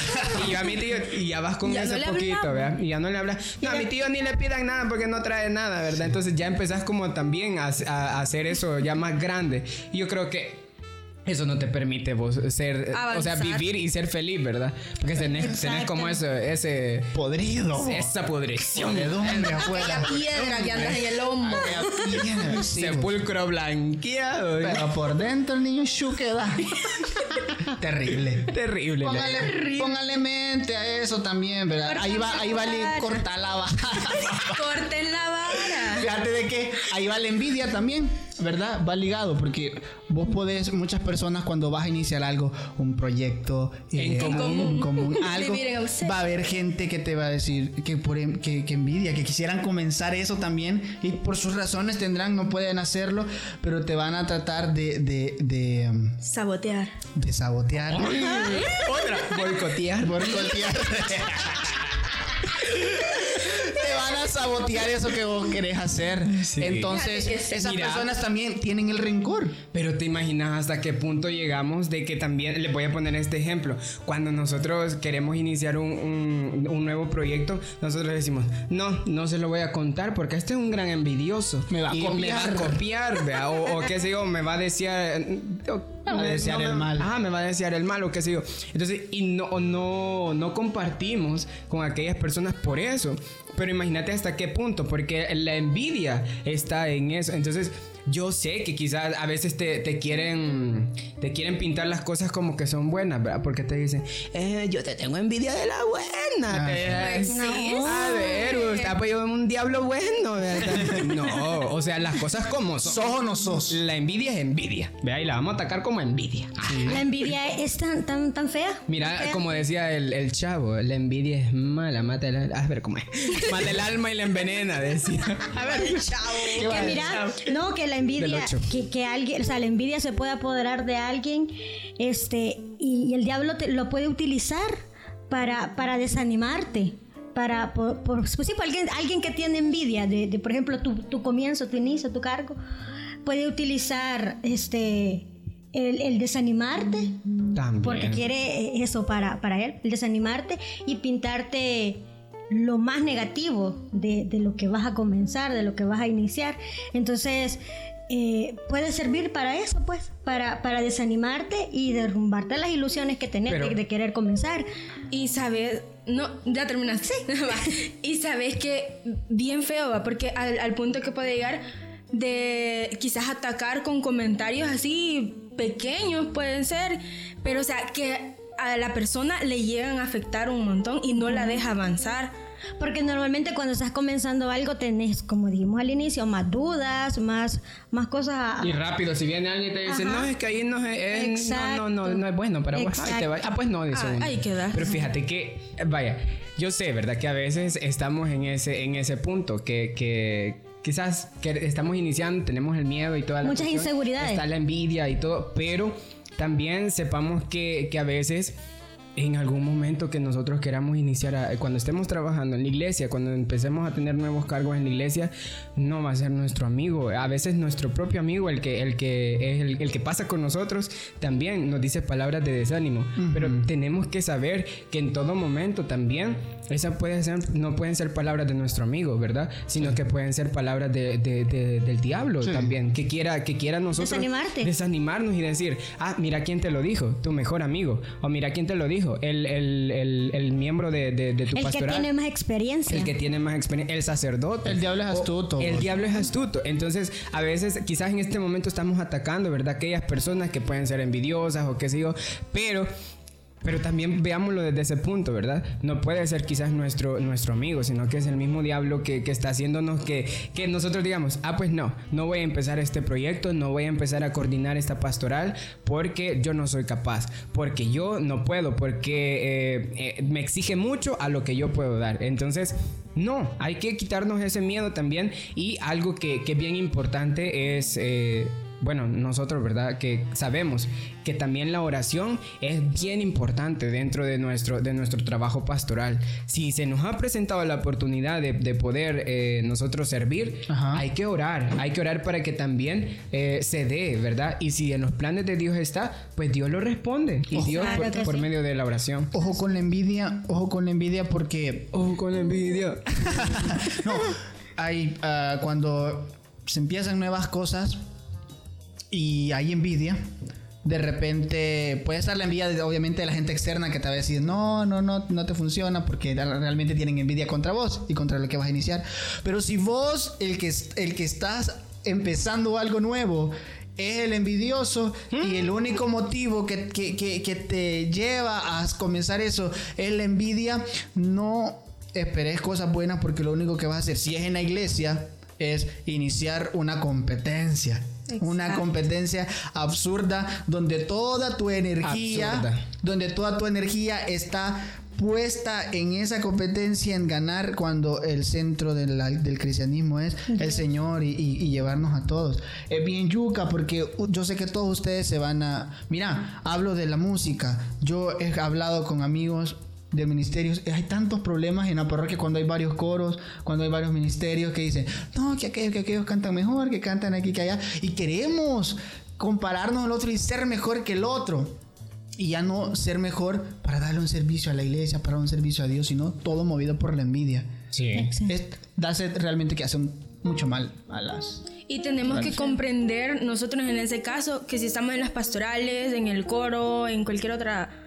Y yo a mi tío, y ya vas con Ya ese no poquito. ¿verdad? Y ya no le hablas. No, a mi tío ni le pidan nada porque no trae nada, ¿verdad? Entonces ya empezás como también a, a- hacer eso ya más grande. Y yo creo que eso no te permite vos ser, o sea, vivir y ser feliz, ¿verdad? Porque tenés, tenés como eso, ese, podrido. esa podrición. Podredumbre afuera. Aquella piedra que andas en el hombro. Aquella piedra, sí, Sepulcro blanqueado. Pero por dentro el niño queda. Terrible. Terrible. Póngale, póngale mente a eso también, ¿verdad? Ahí va, ahí va a cortar la vara. Corten la vara. Fíjate de que ahí va la envidia también, ¿verdad? Va ligado, porque vos podés, muchas personas cuando vas a iniciar algo, un proyecto En eh, común. algo, va a haber gente que te va a decir que, por, em- que, que envidia, que quisieran comenzar eso también y por sus razones tendrán, no pueden hacerlo, pero te van a tratar de, de, de, um, Sabotear. de sabotear. Otra. Boicotear. Boicotear. Van a sabotear eso que vos querés hacer. Sí. Entonces, esas Mira. personas también tienen el rencor. Pero te imaginas hasta qué punto llegamos de que también, les voy a poner este ejemplo, cuando nosotros queremos iniciar un, un- un nuevo proyecto, nosotros decimos, no, no se lo voy a contar porque este es un gran envidioso. Me va a Y copiar. Me va a copiar, o, o qué sé yo, me va a desear... Me va a desear el mal. Ah, me va a desear el mal o qué sé yo. Entonces, y no, no, no compartimos con aquellas personas por eso. Pero imagínate hasta qué punto, porque la envidia está en eso. Entonces, yo sé que quizás a veces te, te quieren te quieren pintar las cosas como que son buenas, ¿verdad? Porque te dicen, eh, yo te tengo envidia de la buena. Ah, Te- sí. A ver, usted pues yo un diablo bueno, ¿verdad? No, o sea, las cosas como son. ¿Sos o no sos? La envidia es envidia. Vea, y la vamos a atacar como envidia. La envidia es tan, tan, tan fea. Mira, Fea. como decía el, el chavo, la envidia es mala, mata el, a ver cómo es. Mata el alma y la envenena, decía. A ver, chavo. que mira, no, que la Del envidia, que, que alguien, o sea, la envidia se puede apoderar de alguien, este, y, el diablo te- lo puede utilizar para, para desanimarte. Para, por, por- pues sí, por alguien, alguien que tiene envidia de, de, por ejemplo, tu, tu comienzo, tu inicio, tu cargo, puede utilizar este el, el desanimarte También. porque quiere eso para, para él, el desanimarte y pintarte lo más negativo de, de lo que vas a comenzar, de lo que vas a iniciar. Entonces, eh, puede servir para eso, pues, para, para desanimarte y derrumbarte las ilusiones que tenés Pero- de, de querer comenzar. Y sabes, no, ya terminaste. Va. y sabes que bien feo va, porque al, al punto que puede llegar de quizás atacar con comentarios así pequeños pueden ser, pero o sea, que a la persona le llegan a afectar un montón y no la deja avanzar. Porque normalmente cuando estás comenzando algo tenés, como dijimos al inicio, más dudas, más, más cosas Y rápido, si viene alguien y te dice, Ajá. no, es que ahí no es, no, no, no, no es bueno para vos. Ay, te va-. Ah, pues no, dice Ah, uno. ahí queda. Pero fíjate que, vaya, yo sé, ¿verdad? Que a veces estamos en ese, en ese punto, que, que quizás que estamos iniciando, tenemos el miedo y toda la Muchas cuestión, inseguridades. Está la envidia y todo, pero también sepamos que, que a veces en algún momento que nosotros queramos iniciar, a- cuando estemos trabajando en la iglesia, cuando empecemos a tener nuevos cargos en la iglesia, no va a ser nuestro amigo. A veces nuestro propio amigo, el que, el que es el, el que pasa con nosotros, también nos dice palabras de desánimo. Pero tenemos que saber que en todo momento también esas pueden ser, no pueden ser palabras de nuestro amigo, ¿verdad? Sino que pueden ser palabras de, de- de- del diablo Sí. también, que quiera, que quiera nosotros Desanimarte. desanimarnos y decir, ah, mira quién te lo dijo, tu mejor amigo, o mira quién te lo dijo, el, el- el- el miembro de, de- de tu el que pastoral. tiene más experiencia. El que tiene más experiencia, el sacerdote. El diablo es astuto, El vos. diablo es astuto. Entonces, a veces, quizás en este momento estamos atacando, ¿verdad? Aquellas personas que pueden ser envidiosas o qué sé yo, pero. Pero también veámoslo desde ese punto, ¿verdad? No puede ser quizás nuestro, nuestro amigo, sino que es el mismo diablo que, que está haciéndonos que, que nosotros digamos, ah, pues no, no voy a empezar este proyecto, no voy a empezar a coordinar esta pastoral porque yo no soy capaz, porque yo no puedo, porque eh, eh, me exige mucho a lo que yo puedo dar. Entonces, no, hay que quitarnos ese miedo también y algo que, que bien importante es... eh, bueno, nosotros, ¿verdad? Que sabemos que también la oración es bien importante dentro de nuestro, de nuestro trabajo pastoral. Si se nos ha presentado la oportunidad de, de poder eh, nosotros servir, Ajá. hay que orar, hay que orar para que también eh, se dé, ¿verdad? Y si en los planes de Dios está, pues Dios lo responde. Y Dios Claro por, por sí. medio de la oración. Ojo con la envidia, ojo con la envidia porque Ojo con la envidia. no, hay ah, cuando se empiezan nuevas cosas y hay envidia, de repente puede estar la envidia obviamente de la gente externa que te va a decir, no, no, no, no te funciona porque realmente tienen envidia contra vos y contra lo que vas a iniciar. Pero si vos, el que, el que estás empezando algo nuevo, es el envidioso y el único motivo que, que- que- que te lleva a comenzar eso es la envidia, no esperes cosas buenas porque lo único que vas a hacer, si es en la iglesia, es iniciar una competencia. Una competencia absurda donde toda tu energía, Absurda. donde toda tu energía está puesta en esa competencia en ganar cuando el centro de la- del cristianismo es el Señor y, y- y llevarnos a todos. Es bien yuca porque yo sé que todos ustedes se van a... Mira, hablo de la música. Yo he hablado con amigos de ministerios. Hay tantos problemas en la parroquia cuando hay varios coros, cuando hay varios ministerios que dicen, no, que aquellos, que aquellos cantan mejor, que cantan aquí, que allá. Y queremos compararnos al otro y ser mejor que el otro. Y ya no ser mejor para darle un servicio a la iglesia, para dar un servicio a Dios, sino todo movido por la envidia. Sí. Es, darse realmente que hace mucho mal a las... Y tenemos que comprender nosotros en ese caso que si estamos en las pastorales, en el coro, en cualquier otra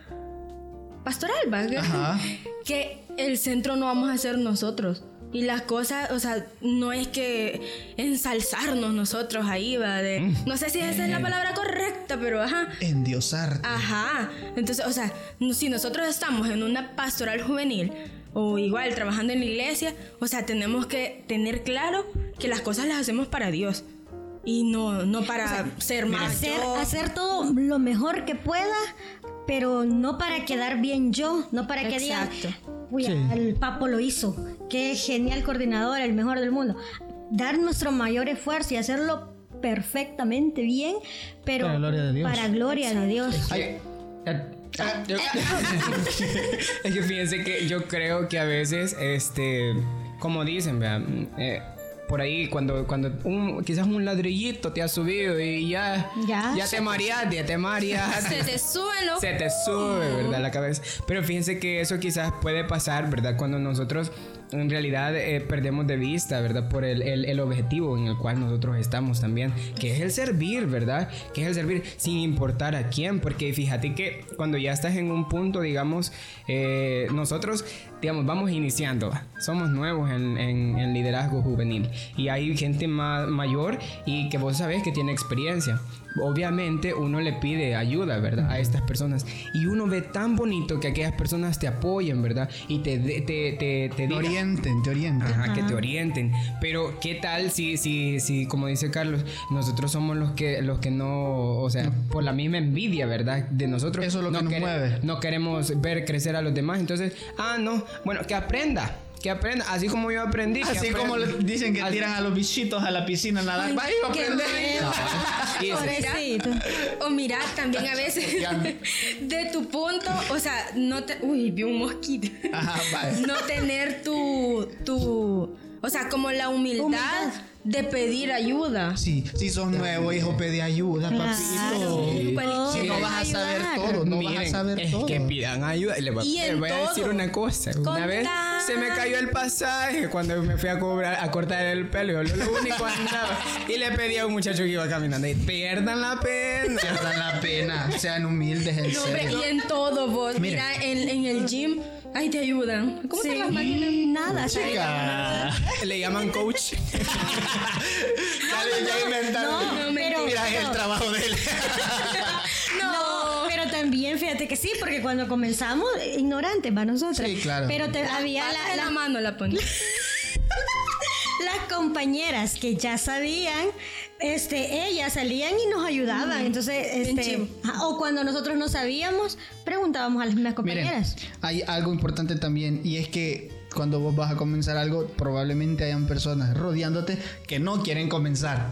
pastoral, ¿va? Ajá. que el centro no vamos a ser nosotros. Y las cosas, o sea, no es que ensalzarnos nosotros ahí, va, de, no sé si esa es la palabra correcta, pero ajá. Endiosarte. Ajá. Entonces, o sea, si nosotros estamos en una pastoral juvenil o igual trabajando en la iglesia, o sea, tenemos que tener claro que las cosas las hacemos para Dios y no, no para ser más. hacer, yo. hacer todo lo mejor que pueda, pero no para quedar bien yo, no para que digan, Exacto. "Uy, Sí. el papo lo hizo, qué genial coordinador, el mejor del mundo. Dar nuestro mayor esfuerzo y hacerlo perfectamente bien, pero Para gloria de Dios. para gloria de Dios. Ay, yo- es que fíjense que yo creo que a veces, este, como dicen, vean, eh, por ahí cuando, cuando un, quizás un ladrillito te ha subido y ya, Ya. ya te mareaste, ya te mareaste. Se te suben los se te sube, ¿verdad? La cabeza. Pero fíjense que eso quizás puede pasar, ¿verdad? Cuando nosotros en realidad eh, perdemos de vista, ¿verdad? Por el, el- el objetivo en el cual nosotros estamos también, que es el servir, ¿verdad? Que es el servir sin importar a quién, porque fíjate que cuando ya estás en un punto, digamos, eh, nosotros, digamos, vamos iniciando, somos nuevos en, en- en liderazgo juvenil y hay gente ma- mayor y que vos sabés que tiene experiencia obviamente uno le pide ayuda, ¿verdad? A estas personas. Y uno ve tan bonito que aquellas personas te apoyen, ¿verdad? Y te, te, te, te, te orienten, te orienten. Ajá, que te orienten. Pero ¿qué tal si, si, si, como dice Carlos, nosotros somos los que, los que no, o sea, por la misma envidia, ¿verdad? De nosotros. Eso es lo que no nos quere- mueve. No queremos ver crecer a los demás. Entonces, ah, no, bueno, que aprenda. Que aprenda, así como yo aprendí. que Así como dicen que Así- tiran a los bichitos a la piscina a nadar. Vaya a aprender. O mirar también a veces de tu punto, o sea, no te. Uy, vi un mosquito. Ajá, vaya. No tener tu. tu o sea, como la humildad, Humildad. de pedir ayuda. Sí, si sos nuevo, hijo, pedí ayuda, Claro. papito. Cualquier- Si no vas a saber todo, no vas a Miren, saber es todo. que pidan ayuda. Y le voy, Y le voy a decir una cosa. Con Una vez se me cayó el pasaje cuando me fui a cobrar, a cortar el pelo. Yo lo único andaba. Y le pedí a un muchacho que iba caminando. Y pierdan la pena. Pierdan la pena, sean humildes, en No, hombre, serio. y en todo vos. Mire. Mira, en, en el gym, ahí te ayudan. ¿Cómo Sí, se las máquinas? nada. Chica. Le llaman coach. Dale, ya inventaron. No, pero- Mira, es el no. trabajo de él. No, pero también fíjate que sí, porque cuando comenzamos, ignorantes para nosotros. Sí, claro. Pero te- había la- la- la mano la pones. las compañeras que ya sabían, este, ellas salían y nos ayudaban. Entonces, este, o cuando nosotros no sabíamos, preguntábamos a las mismas Miren, compañeras. hay algo importante también y es que cuando vos vas a comenzar algo, probablemente hayan personas rodeándote que no quieren comenzar.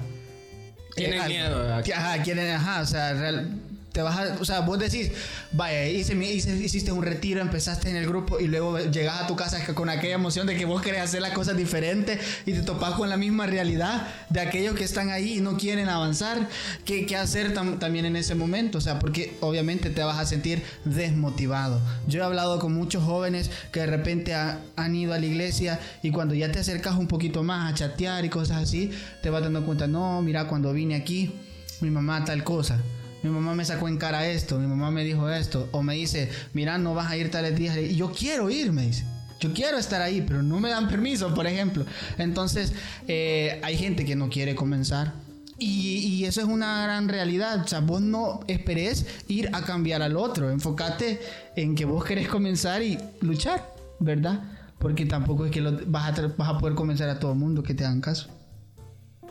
Tienen algo- miedo Ajá, quieren, ajá, o sea, real- te vas a, o sea, vos decís, vaya, hice, hice- hiciste un retiro, empezaste en el grupo y luego llegas a tu casa con aquella emoción de que vos querés hacer las cosas diferentes y te topas con la misma realidad de aquellos que están ahí y no quieren avanzar. ¿Qué, qué hacer tam- también en ese momento? O sea, porque obviamente te vas a sentir desmotivado. Yo he hablado con muchos jóvenes que de repente ha- han ido a la iglesia y cuando ya te acercas un poquito más a chatear y cosas así, te vas dando cuenta, no, mira, cuando vine aquí, mi mamá tal cosa. Mi mamá me sacó en cara esto, mi mamá me dijo esto, o me dice, mira, no vas a ir tales días. Yo quiero ir, me dice. Yo quiero estar ahí, pero no me dan permiso, por ejemplo. Entonces, eh, hay gente que no quiere comenzar. Y, eso es una gran realidad. O sea, vos no esperes ir a cambiar al otro. Enfócate en que vos querés comenzar y luchar, ¿verdad? Porque tampoco es que lo- vas, a, tra- vas a poder convencer a todo el mundo que te hagan caso.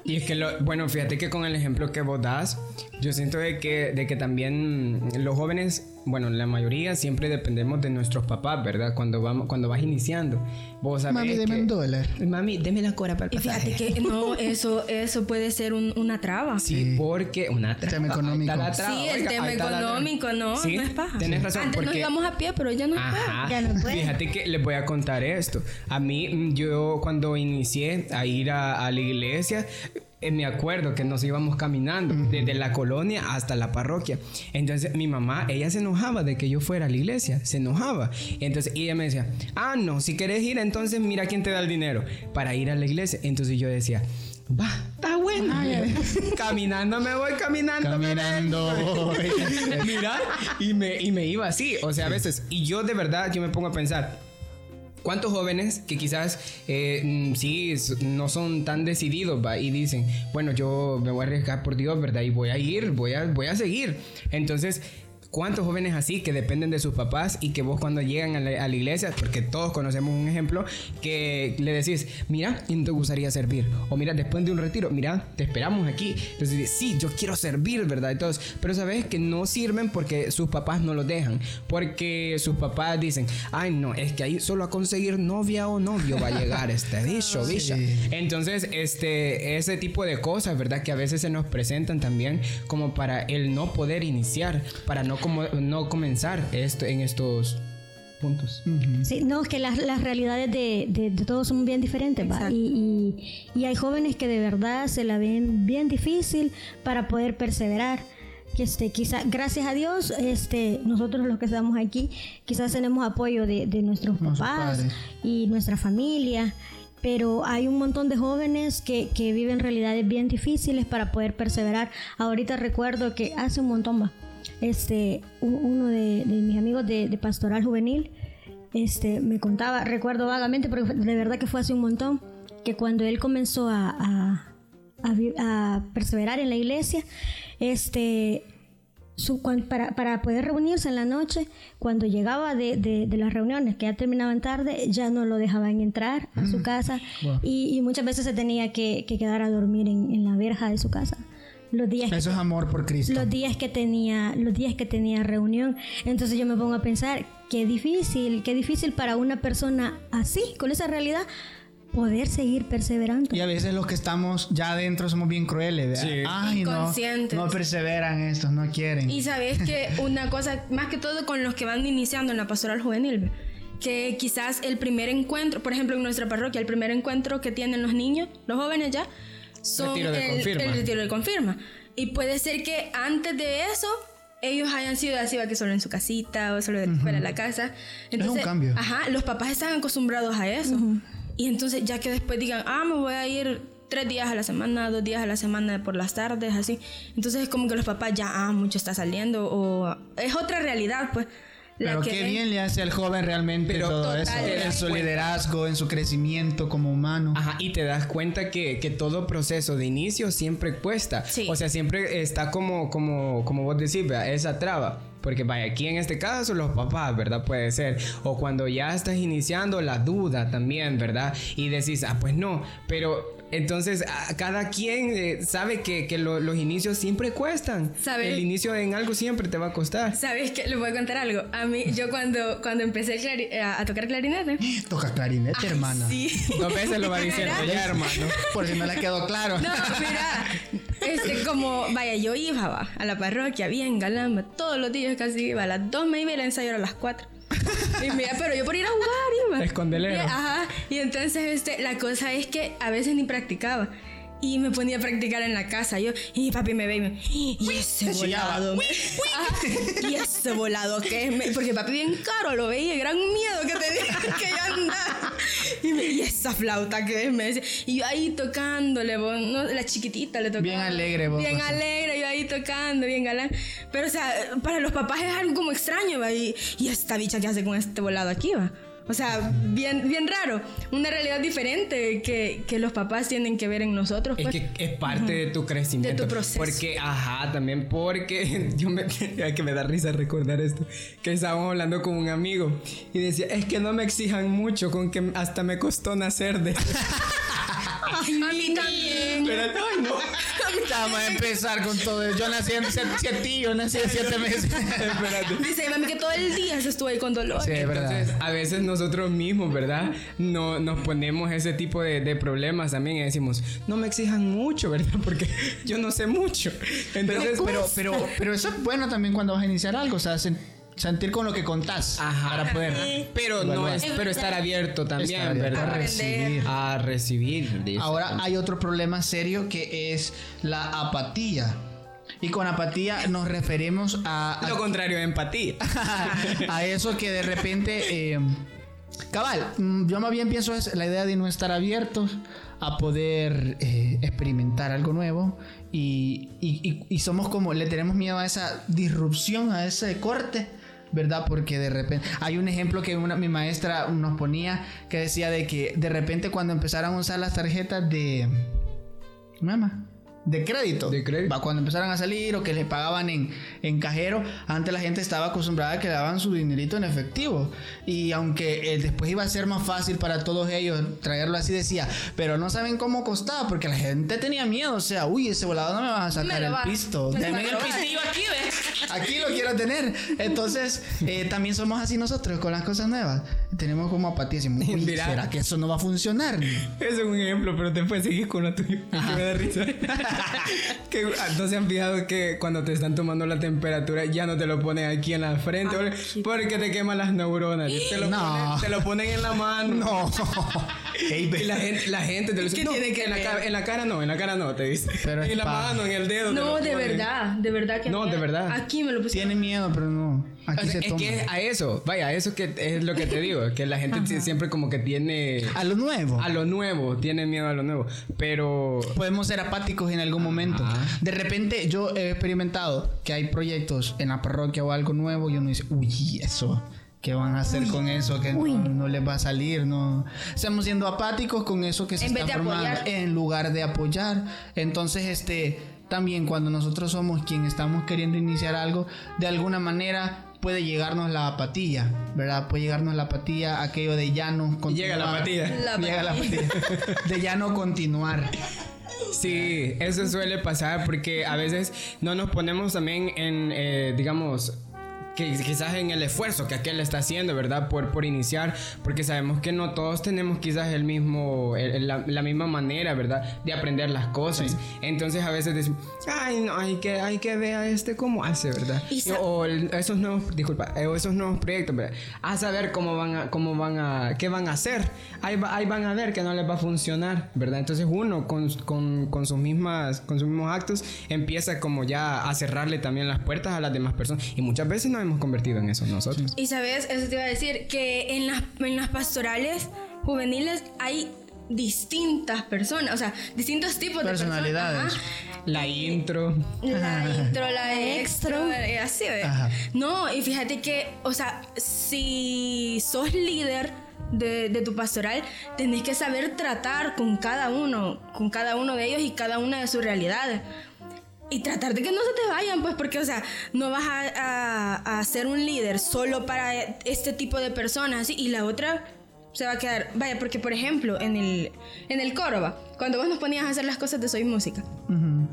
Y es que, lo, bueno, fíjate que con el ejemplo que vos das, yo siento de que, de que también los jóvenes, bueno, la mayoría siempre dependemos de nuestros papás, ¿verdad? Cuando, vamos, cuando vas iniciando. Vos sabés Mami, deme que- un dólar. Mami, deme la cora para el Y fíjate pasaje. que no, eso, eso puede ser un- una traba. Sí, Sí. porque una traba. Tema económico. Ahí está la traba, Sí, el oiga, tema económico, no, Sí, no es paja. Tenés razón. Antes nos íbamos a pie, pero ya no es paja. Ajá. Ya no puede. Fíjate que les voy a contar esto. A mí, mm, yo cuando inicié a ir a, a la iglesia, me acuerdo que nos íbamos caminando desde la colonia hasta la parroquia. Entonces mi mamá, ella se enojaba de que yo fuera a la iglesia, se enojaba. Entonces y ella me decía, ah, no, si querés ir, entonces mira quién te da el dinero para ir a la iglesia. Entonces yo decía, va, está bueno. caminando me voy, caminando. me Caminando. Mira, y me, y me iba así, o sea, a veces. Y yo de verdad, yo me pongo a pensar, ¿cuántos jóvenes que quizás eh, mm, sí no son tan decididos va, y dicen, bueno, yo me voy a arriesgar por Dios, ¿verdad? Y voy a ir, voy a, voy a seguir. Entonces... ¿Cuántos jóvenes así que dependen de sus papás y que vos cuando llegan a la, a la iglesia, porque todos conocemos un ejemplo, que le decís, mira, ¿quién te gustaría servir? O mira, después de un retiro, mira, te esperamos aquí. Entonces sí, yo quiero servir, ¿verdad? Y todos, pero sabes que no sirven porque sus papás no los dejan, porque sus papás dicen, ay no, es que ahí solo a conseguir novia o novio va a llegar este bicho, bicha. Entonces, este, ese tipo de cosas, ¿verdad? Que a veces se nos presentan también como para el no poder iniciar, para no, como, no comenzar esto, en estos puntos. Sí, no, es que las, las realidades de, de- de todos son bien diferentes. Y, y- y hay jóvenes que de verdad se la ven bien difícil para poder perseverar. Que este, quizá, gracias a Dios, este, nosotros los que estamos aquí, quizás tenemos apoyo de, de nuestros papás padres. y nuestra familia, pero hay un montón de jóvenes que, que viven realidades bien difíciles para poder perseverar. Ahorita recuerdo que hace un montón más, este, uno de, de mis amigos de, de Pastoral Juvenil, este, me contaba, recuerdo vagamente, porque de verdad que fue hace un montón, que cuando él comenzó a, a- a vi- a perseverar en la iglesia, este, su- para, para poder reunirse en la noche, cuando llegaba de, de- de las reuniones que ya terminaban tarde, ya no lo dejaban entrar a su casa y, y muchas veces se tenía que, que quedar a dormir en, en la verja de su casa. Los días que Eso es amor por Cristo. los días que tenía los días que tenía reunión entonces yo me pongo a pensar qué difícil qué difícil para una persona así con esa realidad poder seguir perseverando Y a veces los que estamos ya adentro somos bien crueles, ¿verdad? Sí. Ay, no, Inconscientes. no perseveran estos, no quieren. Y sabes que una cosa, más que todo con los que van iniciando en la pastoral juvenil, ve, que quizás el primer encuentro, por ejemplo en nuestra parroquia, el primer encuentro que tienen los niños, los jóvenes ya, son Retiro de el, confirma. el retiro de confirma. Y puede ser que antes de eso ellos hayan sido así, va que solo en su casita o solo de fuera de la casa. Entonces, cambio. Ajá, los papás están acostumbrados a eso. Y entonces ya que después digan, ah, me voy a ir tres días a la semana, dos días a la semana por las tardes, así. Entonces es como que los papás ya, ah, mucho está saliendo o es otra realidad, pues. La Pero qué ven. bien le hace al joven realmente Pero todo total, eso. En su cuenta. liderazgo, en su crecimiento como humano. Ajá, y te das cuenta que, que todo proceso de inicio siempre cuesta. Sí. O sea, siempre está como, como, como vos decís, ¿verdad? esa traba. Porque vaya, aquí en este caso los papás, ¿verdad? Puede ser. O cuando ya estás iniciando la duda también, ¿verdad? Y decís, ah, pues no. Pero entonces a- cada quien eh, sabe que, que lo- los inicios siempre cuestan. ¿Sabe? El inicio en algo siempre te va a costar. ¿Sabes qué? Les voy a contar algo. A mí, yo cuando, cuando empecé clari- a, a tocar clarinete. Toca clarinete, Ay, hermana. Sí. Dos veces lo va diciendo ya, hermano. Por si no le quedó claro. No, mira, este, como, vaya, yo iba va, a la parroquia, bien galamba, todos los días casi iba, a las 2 me iba y el ensayo era a las 4. Y mira, pero yo por ir a jugar iba. Escondelero. Y, ajá, y entonces, este, la cosa es que a veces ni practicaba. Y me ponía a practicar en la casa. Yo, y papi me ve y me, y ese volado. Y ese volado que es. Porque papi bien caro lo veía, gran miedo que tenía que yo andaba. Y, me- y esa flauta que es, me decía. Y yo ahí tocándole, vos, ¿no? la chiquitita le tocaba. Bien alegre, vos, Bien alegre, yo ahí tocando, bien galán. Pero, o sea, para los papás es algo como extraño, va. Y, y esta bicha que hace con este volado aquí, va. O sea, bien, bien raro. Una realidad diferente que, que los papás tienen que ver en nosotros. Es pues. que es parte de tu crecimiento. De tu proceso. Porque, ajá, también porque yo me, que me da risa recordar esto. Que estábamos hablando con un amigo y decía, es que no me exijan mucho, con que hasta me costó nacer de. Ay, a mí también. Pero, ay, no. Vamos a empezar con todo. eso. Yo nací en siete, yo nací en siete meses. Espérate. Dice mi mami que todo el día se estuvo ahí con dolor. Sí, es verdad. Entonces, a veces nosotros mismos, ¿verdad? No, nos ponemos ese tipo de, de problemas también y decimos, no me exijan mucho, ¿verdad? Porque yo no sé mucho. Entonces, pero, pero, pero eso es bueno también cuando vas a iniciar algo, o sea, sentir con lo que contás Ajá. para poder. Pero no es, pero estar abierto también, Estar abierto ¿verdad? a recibir. A recibir. dice. Ahora hay otro problema serio que es la apatía. Y con apatía nos referimos a, a- lo contrario de empatía. a eso que de repente, eh, cabal, mm, yo más bien pienso es la idea de no estar abiertos a poder eh, experimentar algo nuevo y, y- y- y somos como, le tenemos miedo a esa disrupción, a ese corte. ¿Verdad? Porque de repente hay un ejemplo que una, mi maestra nos ponía que decía de que de repente cuando empezaron a usar las tarjetas de... ¿Cómo se llama? De crédito. De crédito. Va, Cuando empezaron a salir o que le pagaban en, en cajero, antes la gente estaba acostumbrada a que le daban su dinerito en efectivo. Y aunque eh, después iba a ser más fácil para todos ellos traerlo así, decía, pero no saben cómo costaba, porque la gente tenía miedo. O sea, uy, ese volado no me va a sacar el va- pisto. el pistillo aquí, ¿ves? Aquí lo quiero tener. Entonces, eh, también somos así nosotros con las cosas nuevas. Tenemos como apatía. Decimos, uy. ¿será que eso no va a funcionar? Ese es un ejemplo, pero después seguís con la tuya. Que me da risa. que ah, no se han fijado que cuando te están tomando la temperatura ya no te lo ponen aquí en la frente porque- porque te queman las neuronas. Te lo, No. ponen, te lo ponen en la mano. No. Ey, Y la gente, la gente te lo dice. ¿Qué "No, tiene que en, la cara, en la cara no, en la cara no, te dice. Pero en la pa- mano, en el dedo. No, de verdad, de verdad que No, de verdad. Aquí me lo pusieron. Tiene miedo, pero no. O Aquí sea, se es toma. que a eso, vaya, a eso que es lo que te digo, que la gente sie- siempre como que tiene A lo nuevo. a lo nuevo, tiene miedo a lo nuevo, pero Podemos ser apáticos en algún momento. De repente yo he experimentado que hay proyectos en la parroquia o algo nuevo y uno dice, uy, eso, ¿qué van a hacer con eso? Que no, no les va a salir, no. Estamos siendo apáticos con eso que se En está formando apoyar. en lugar de apoyar. Entonces, este, también cuando nosotros somos quien estamos queriendo iniciar algo, de alguna manera puede llegarnos la apatía, ¿verdad? Puede llegarnos la apatía, aquello de ya no continuar. llega la apatía. La Llega la apatía. De ya no continuar. Sí, eso suele pasar porque a veces no nos ponemos también en, eh, digamos, que quizás en el esfuerzo que aquel está haciendo, ¿verdad? Por, por iniciar, porque sabemos que no todos tenemos quizás el mismo, el- el- la, la misma manera, ¿verdad? De aprender las cosas. Entonces a veces decimos, ay, no, hay que, hay que ver a este cómo hace, ¿verdad? Y o el- esos nuevos, disculpa, o esos nuevos proyectos, ¿verdad? A saber cómo van a, cómo van a, qué van a hacer. Ahí, va- ahí van a ver que no les va a funcionar, ¿verdad? Entonces uno con, con, con sus mismas, con sus mismos actos empieza como ya a cerrarle también las puertas a las demás personas. Y muchas veces nos hemos convertido en eso nosotros. Y sabes, eso te iba a decir, que en las, en las pastorales juveniles hay distintas personas, o sea, distintos tipos de Personalidades. personas. La intro. La intro, la extra, Extra. eh, así, ¿ve? Ajá. No, y fíjate que, o sea, si sos líder de, de tu pastoral, tenés que saber tratar con cada uno, con cada uno de ellos y cada una de sus realidades. Y tratar de que no se te vayan, pues, porque, o sea, no vas a, a- a ser un líder solo para este tipo de personas, así, y la otra se va a quedar, vaya, porque, por ejemplo, en el, en el coro, va, cuando vos nos ponías a hacer las cosas de Soy Música,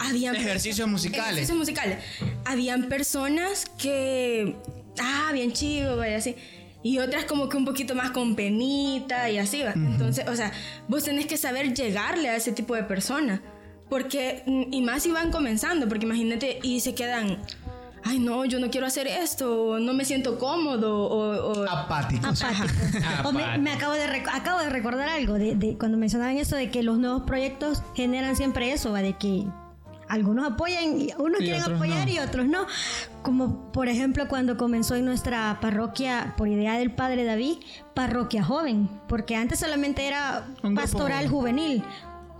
habían Ejercicios musicales. Ejercicios musicales. Habían personas que, ah, bien chido, vaya, así. Y otras como que un poquito más con penita y así, va. Entonces, o sea, vos tenés que saber llegarle a ese tipo de personas. Porque, mm, y más si van comenzando, porque imagínate, y se quedan, ay, no, yo no quiero hacer esto, o no me siento cómodo, o... o- Apáticos. O me, me acabo, de acabo de recordar algo de, de cuando mencionaban eso de que los nuevos proyectos generan siempre eso, ¿va? de que algunos apoyan, y unos Y quieren apoyar no. y otros no. Como por ejemplo cuando comenzó en nuestra parroquia, por idea del padre David, parroquia joven, porque antes solamente era pastoral juvenil.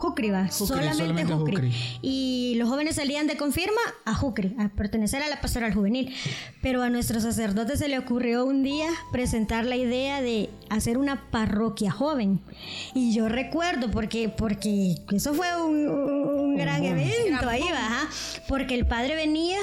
Jucri, va. Jucri, solamente, solamente Jucri. Jucri. Y los jóvenes salían de confirma a Jucri, a pertenecer a la pastoral juvenil. Pero a nuestro sacerdote se le ocurrió un día presentar la idea de hacer una parroquia joven. Y yo recuerdo, porque, porque eso fue un, un gran evento ahí, va, porque el padre venía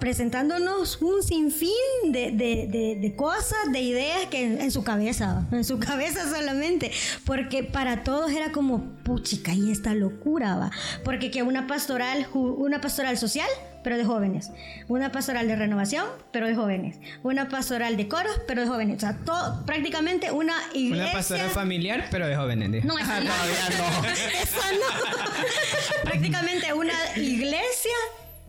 presentándonos un sinfín de, de- de- de cosas, de ideas que en, en su cabeza, en su cabeza solamente, porque para todos era como, puchica, y esta locura, va, porque que una pastoral, una pastoral social, pero de jóvenes, una pastoral de renovación, pero de jóvenes, una pastoral de coros, pero de jóvenes, o sea, todo, prácticamente una iglesia... Una pastoral familiar, pero de jóvenes. No, esa no. Esa no. Prácticamente una iglesia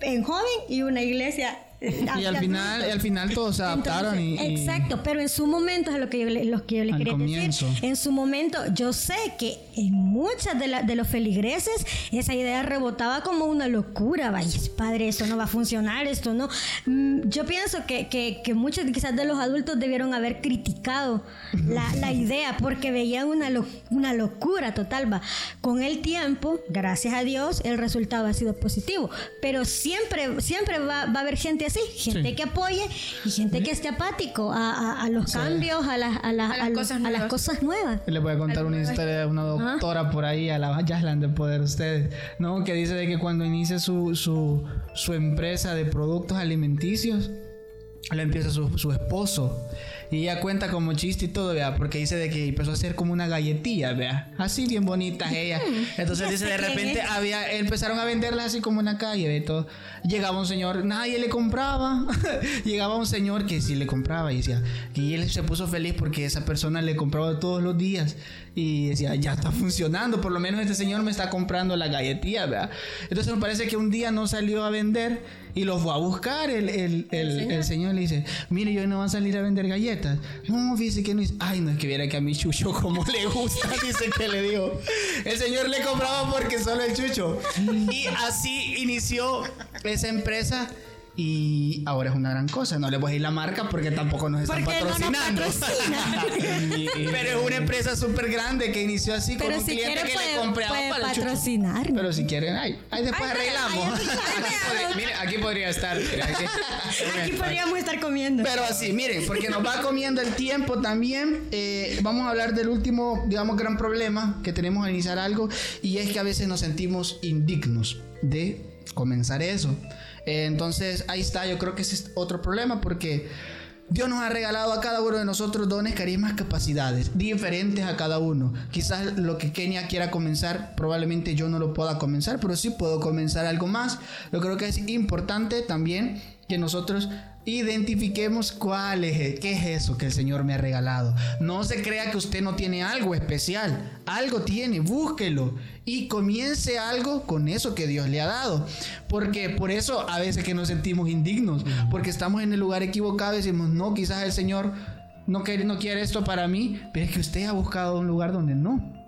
en joven y una iglesia. Y al final, y al final todos se adaptaron y, y- Exacto, pero en su momento es lo que yo, le- lo que yo les quería comienzo. decir. En su momento, yo sé que en muchas de, la- de los feligreses esa idea rebotaba como una locura. Vaya, padre, esto no va a funcionar, esto no. Mm, Yo pienso que, que, que muchos quizás de los adultos debieron haber criticado la, la idea porque veían una, lo- una locura total. Va. Con el tiempo, gracias a Dios, el resultado ha sido positivo. Pero siempre, siempre va, va a haber gente así, gente Sí. que apoye y gente que esté apático a, a- a los cambios, a, las- a, las- A las los- cosas a las nuevas. cosas nuevas. Les voy a contar una historia de una doctora por ahí, a la Yaslan de Poder ustedes, ¿no? Que dice de que cuando inicia su, su, su empresa de productos alimenticios, lo empieza su, su esposo. Y ella cuenta como chiste y todo, vea, porque dice de que empezó a hacer como una galletilla, vea, así bien bonitas ella. Entonces ya dice, de repente había, empezaron a venderlas así como en la calle, ve todo. Llegaba un señor, nadie le compraba. Llegaba un señor que sí le compraba y decía, y él se puso feliz porque esa persona le compraba todos los días. Y decía, ya está funcionando, por lo menos este señor me está comprando la galletilla, ¿verdad? Entonces me parece que un día no salió a vender y los fue a buscar el, el, el, el señor le dice, mire, yo no van a salir a vender galletas. No, fíjese que no dice, ay, no es que viera que a mi chucho como le gusta, dice que le digo. El señor le compraba porque solo el chucho. Y así inició esa empresa. Y ahora es una gran cosa. No le voy a decir la marca porque tampoco nos están Porque no nos patrocinando. patrocinan. Pero es una empresa súper grande que inició así con Pero un si cliente quiere que puede- le compraba para patrocinarnos. Pero si quieren, ay, ahí después Ay, arreglamos. ay, ay, Mire, aquí podría estar. mire, aquí. Aquí podríamos estar comiendo. Pero así, miren, porque nos va comiendo el tiempo también. eh, vamos a hablar del último, digamos, gran problema que tenemos al iniciar algo. Y es que a veces nos sentimos indignos de comenzar eso. Eh, entonces, ahí está, yo creo que ese es otro problema porque Dios nos ha regalado a cada uno de nosotros dones, carismas, capacidades diferentes a cada uno. Quizás lo que Kenia quiera comenzar, probablemente yo no lo pueda comenzar, pero sí puedo comenzar algo más. Yo creo que es importante también que nosotros identifiquemos cuál es, qué es eso que el Señor me ha regalado. No se crea que usted no tiene algo especial, algo tiene, búsquelo y comience algo con eso que Dios le ha dado. Porque por eso a veces que nos sentimos indignos, porque estamos en el lugar equivocado y decimos, no, quizás el Señor no quiere, no quiere esto para mí, pero es que usted ha buscado un lugar donde no.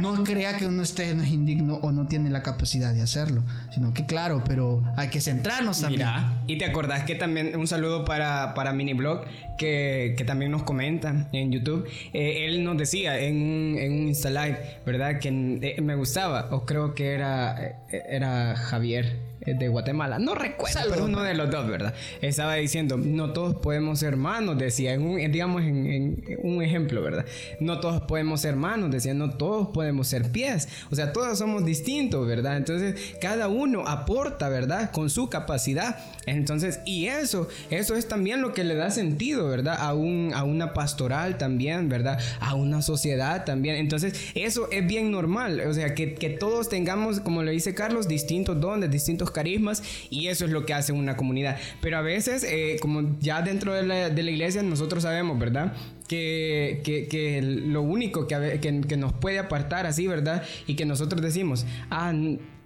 No crea que uno esté no es indigno o no tiene la capacidad de hacerlo, sino que claro, pero hay que centrarnos también. Mira, y te acordás que también un saludo para, para Miniblog, que, que también nos comenta en YouTube. Eh, él nos decía en un, en un Insta Live, ¿verdad? Que eh, me gustaba, o creo que era, eh, era Javier de Guatemala, no recuerdo, pero uno de los dos, ¿verdad? Estaba diciendo, no todos podemos ser hermanos, decía, en un, digamos en, en un ejemplo, ¿verdad? No todos podemos ser manos, decía, no todos podemos ser pies, o sea, todos somos distintos, ¿verdad? Entonces, cada uno aporta, ¿verdad? Con su capacidad. Entonces, y eso, eso es también lo que le da sentido, ¿verdad? A, un, a una pastoral también, ¿verdad? A una sociedad también. Entonces, eso es bien normal, o sea, que, que todos tengamos, como le dice Carlos, distintos dones, distintos carismas, y eso es lo que hace una comunidad. Pero a veces, eh, como ya dentro de la, iglesia, nosotros sabemos, ¿verdad? Que, que, que lo único que, que, nos puede apartar así, ¿verdad? Y que nosotros decimos, ah,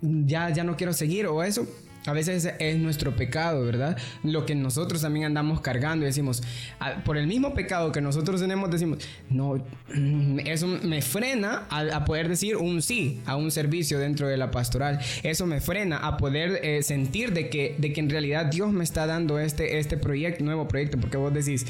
ya, ya no quiero seguir o eso. A veces es nuestro pecado, ¿verdad? Lo que nosotros también andamos cargando y decimos, por el mismo pecado que nosotros tenemos, decimos, no, mm, eso me frena a, poder decir un sí a un servicio dentro de la pastoral. Eso me frena a poder eh, sentir de que, de que en realidad Dios me está dando este, este proyecto, nuevo proyecto, porque vos decís,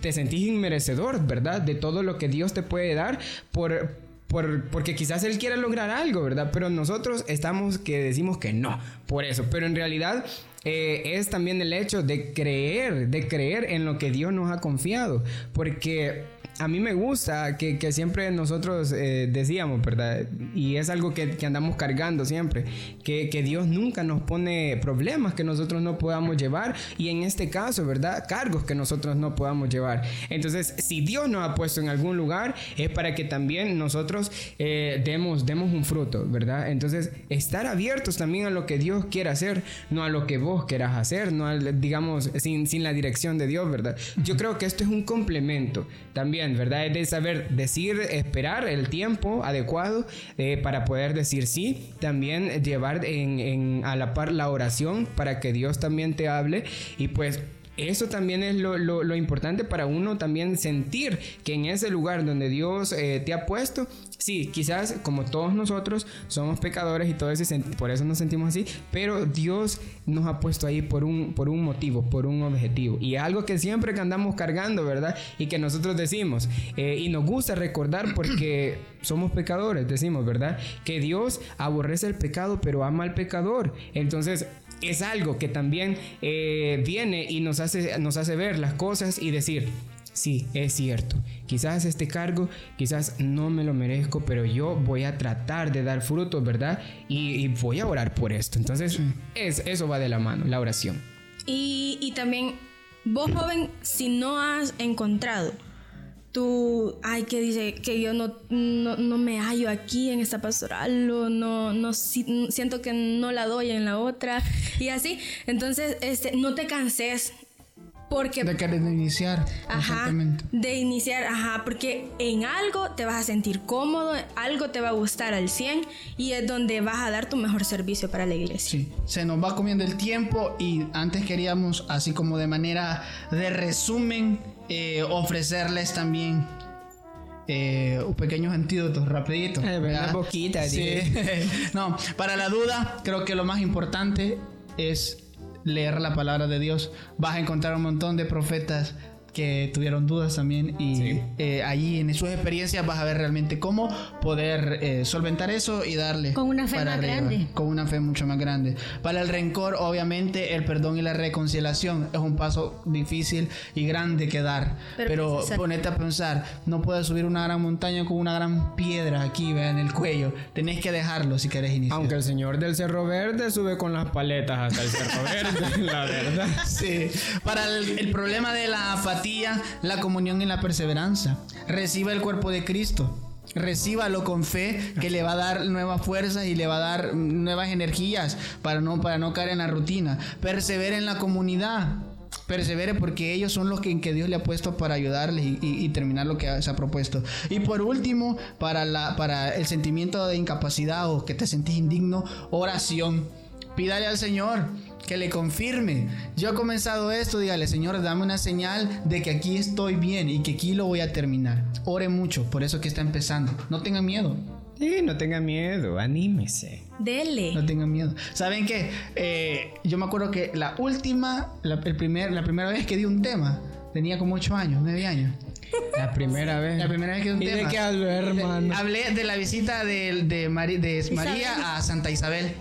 te sentís inmerecedor, ¿verdad? De todo lo que Dios te puede dar por por, porque quizás él quiere lograr algo, ¿verdad? Pero nosotros estamos que decimos que no, por eso. Pero en realidad eh, es también el hecho de creer, de creer en lo que Dios nos ha confiado. Porque a mí me gusta que, que siempre nosotros eh, decíamos, ¿verdad? Y es algo que, que andamos cargando siempre, que, que Dios nunca nos pone problemas que nosotros no podamos llevar y en este caso, ¿verdad? Cargos que nosotros no podamos llevar. Entonces, si Dios nos ha puesto en algún lugar, es para que también nosotros eh, demos, demos un fruto, ¿verdad? Entonces, estar abiertos también a lo que Dios quiera hacer, no a lo que vos quieras hacer, no al, digamos, sin, sin la dirección de Dios, ¿verdad? Yo creo que esto es un complemento también, ¿verdad? Es de saber decir, esperar el tiempo adecuado eh, para poder decir sí, también llevar en, en- a la par la oración para que Dios también te hable y pues eso también es lo, importante para uno también sentir que en ese lugar donde Dios eh, te ha puesto, sí, quizás como todos nosotros somos pecadores y todo eso, por eso nos sentimos así, pero Dios nos ha puesto ahí por un, por un motivo, por un objetivo. Y algo que siempre que andamos cargando, ¿verdad? Y que nosotros decimos, eh, y nos gusta recordar porque somos pecadores, decimos, ¿verdad? Que Dios aborrece el pecado, pero ama al pecador. Entonces, es algo que también eh, viene y nos hace, nos hace ver las cosas y decir, sí, es cierto, quizás este cargo, quizás no me lo merezco, pero yo voy a tratar de dar frutos, ¿verdad? Y, y voy a orar por esto. Entonces, es, eso va de la mano, la oración. Y, y también, vos joven, si no has encontrado tú, ay, que dice que yo no, no, no me hallo aquí en esta pastoral, o no, no si- siento que no la doy en la otra, y así. Entonces, este, no te canses, porque De querer iniciar Ajá, de iniciar, ajá, porque en algo te vas a sentir cómodo, algo te va a gustar al 100 y es donde vas a dar tu mejor servicio para la iglesia. Sí, se nos va comiendo el tiempo y antes queríamos, así como de manera de resumen, eh, ofrecerles también eh, un pequeños antídotos rapiditos. Eh, ¿verdad? una boquita, Sí. dije. no, para la duda, creo que lo más importante es leer la palabra de Dios. Vas a encontrar un montón de profetas que tuvieron dudas también y Sí. eh, allí en sus experiencias vas a ver realmente cómo poder eh, solventar eso y darle Con una fe para más arriba, grande. con una fe mucho más grande. Para el rencor, obviamente, el perdón y la reconciliación es un paso difícil y grande que dar. Pero Pero, ponete a pensar, no puedes subir una gran montaña con una gran piedra aquí, vea, en el cuello. Tenés que dejarlo si querés iniciar. Aunque el señor del Cerro Verde sube con las paletas hasta el Cerro Verde, la verdad. Sí. Para el, el problema de la apatía, la comunión y la perseverancia. Reciba el cuerpo de Cristo. Recíbalo con fe que le va a dar nuevas fuerzas y le va a dar nuevas energías para no, para no caer en la rutina. Persevere en la comunidad. Persevere porque ellos son los que, en que Dios le ha puesto para ayudarles y, y- y terminar lo que se ha propuesto. Y por último, para, la, para el sentimiento de incapacidad o que te sentís indigno, oración. Pídale al Señor que le confirme. Yo he comenzado esto, dígale, Señor, dame una señal de que aquí estoy bien y que aquí lo voy a terminar. Ore mucho, por eso que está empezando. No tengan miedo. Sí, no tenga miedo, anímese. Dele. No tengan miedo. ¿Saben qué? Eh, yo me acuerdo que la última, la, el primer, la primera vez que di un tema, tenía como 8 años, 9 años. La primera vez. La primera vez que di un ¿Y tema. de qué hablo, hermano? De- hablé de la visita de, de, Mari- de María a Santa Isabel.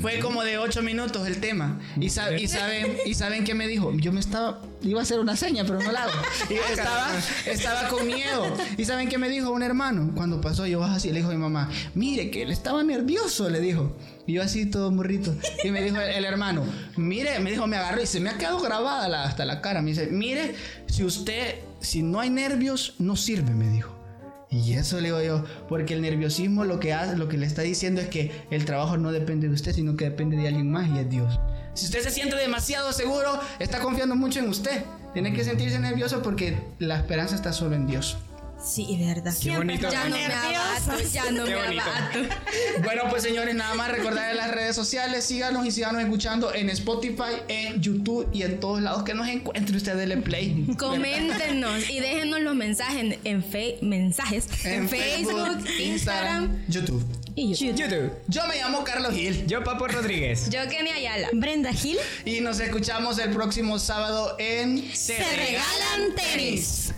Fue como de 8 minutos el tema. Y, sa- y saben, y saben qué me dijo. Yo me estaba. Iba a hacer una seña, pero no la hago. Y estaba, estaba con miedo. ¿Y saben qué me dijo un hermano? Cuando pasó, yo así, le dijo a mi mamá: Mire, que él estaba nervioso, le dijo. Y yo así, todo morrito. Y me dijo el, el hermano: Mire, me dijo, me agarró y se me ha quedado grabada la- hasta la cara. Me dice: Mire, si usted, si no hay nervios, no sirve, me dijo. Y eso le digo yo, porque el nerviosismo lo que hace, lo que le está diciendo es que el trabajo no depende de usted, sino que depende de alguien más y es Dios. Si usted se siente demasiado seguro, está confiando mucho en usted. Tiene que sentirse nervioso porque la esperanza está solo en Dios. Sí, verdad. Qué bonito. Ya no me abato, ya no Qué me bonito. abato. Bueno, pues señores, nada más recordar en las redes sociales, síganos y síganos escuchando en Spotify, en YouTube y en todos lados que nos encuentre usted dele play. Coméntenos y déjenos los mensajes en, en fe- mensajes en, Facebook, Instagram YouTube. y YouTube. YouTube. Yo me llamo Carlos Gil Yo, Papo Rodríguez. Yo, Kenny Ayala. Brenda Gil. y nos escuchamos el próximo sábado en Se regalan tenis.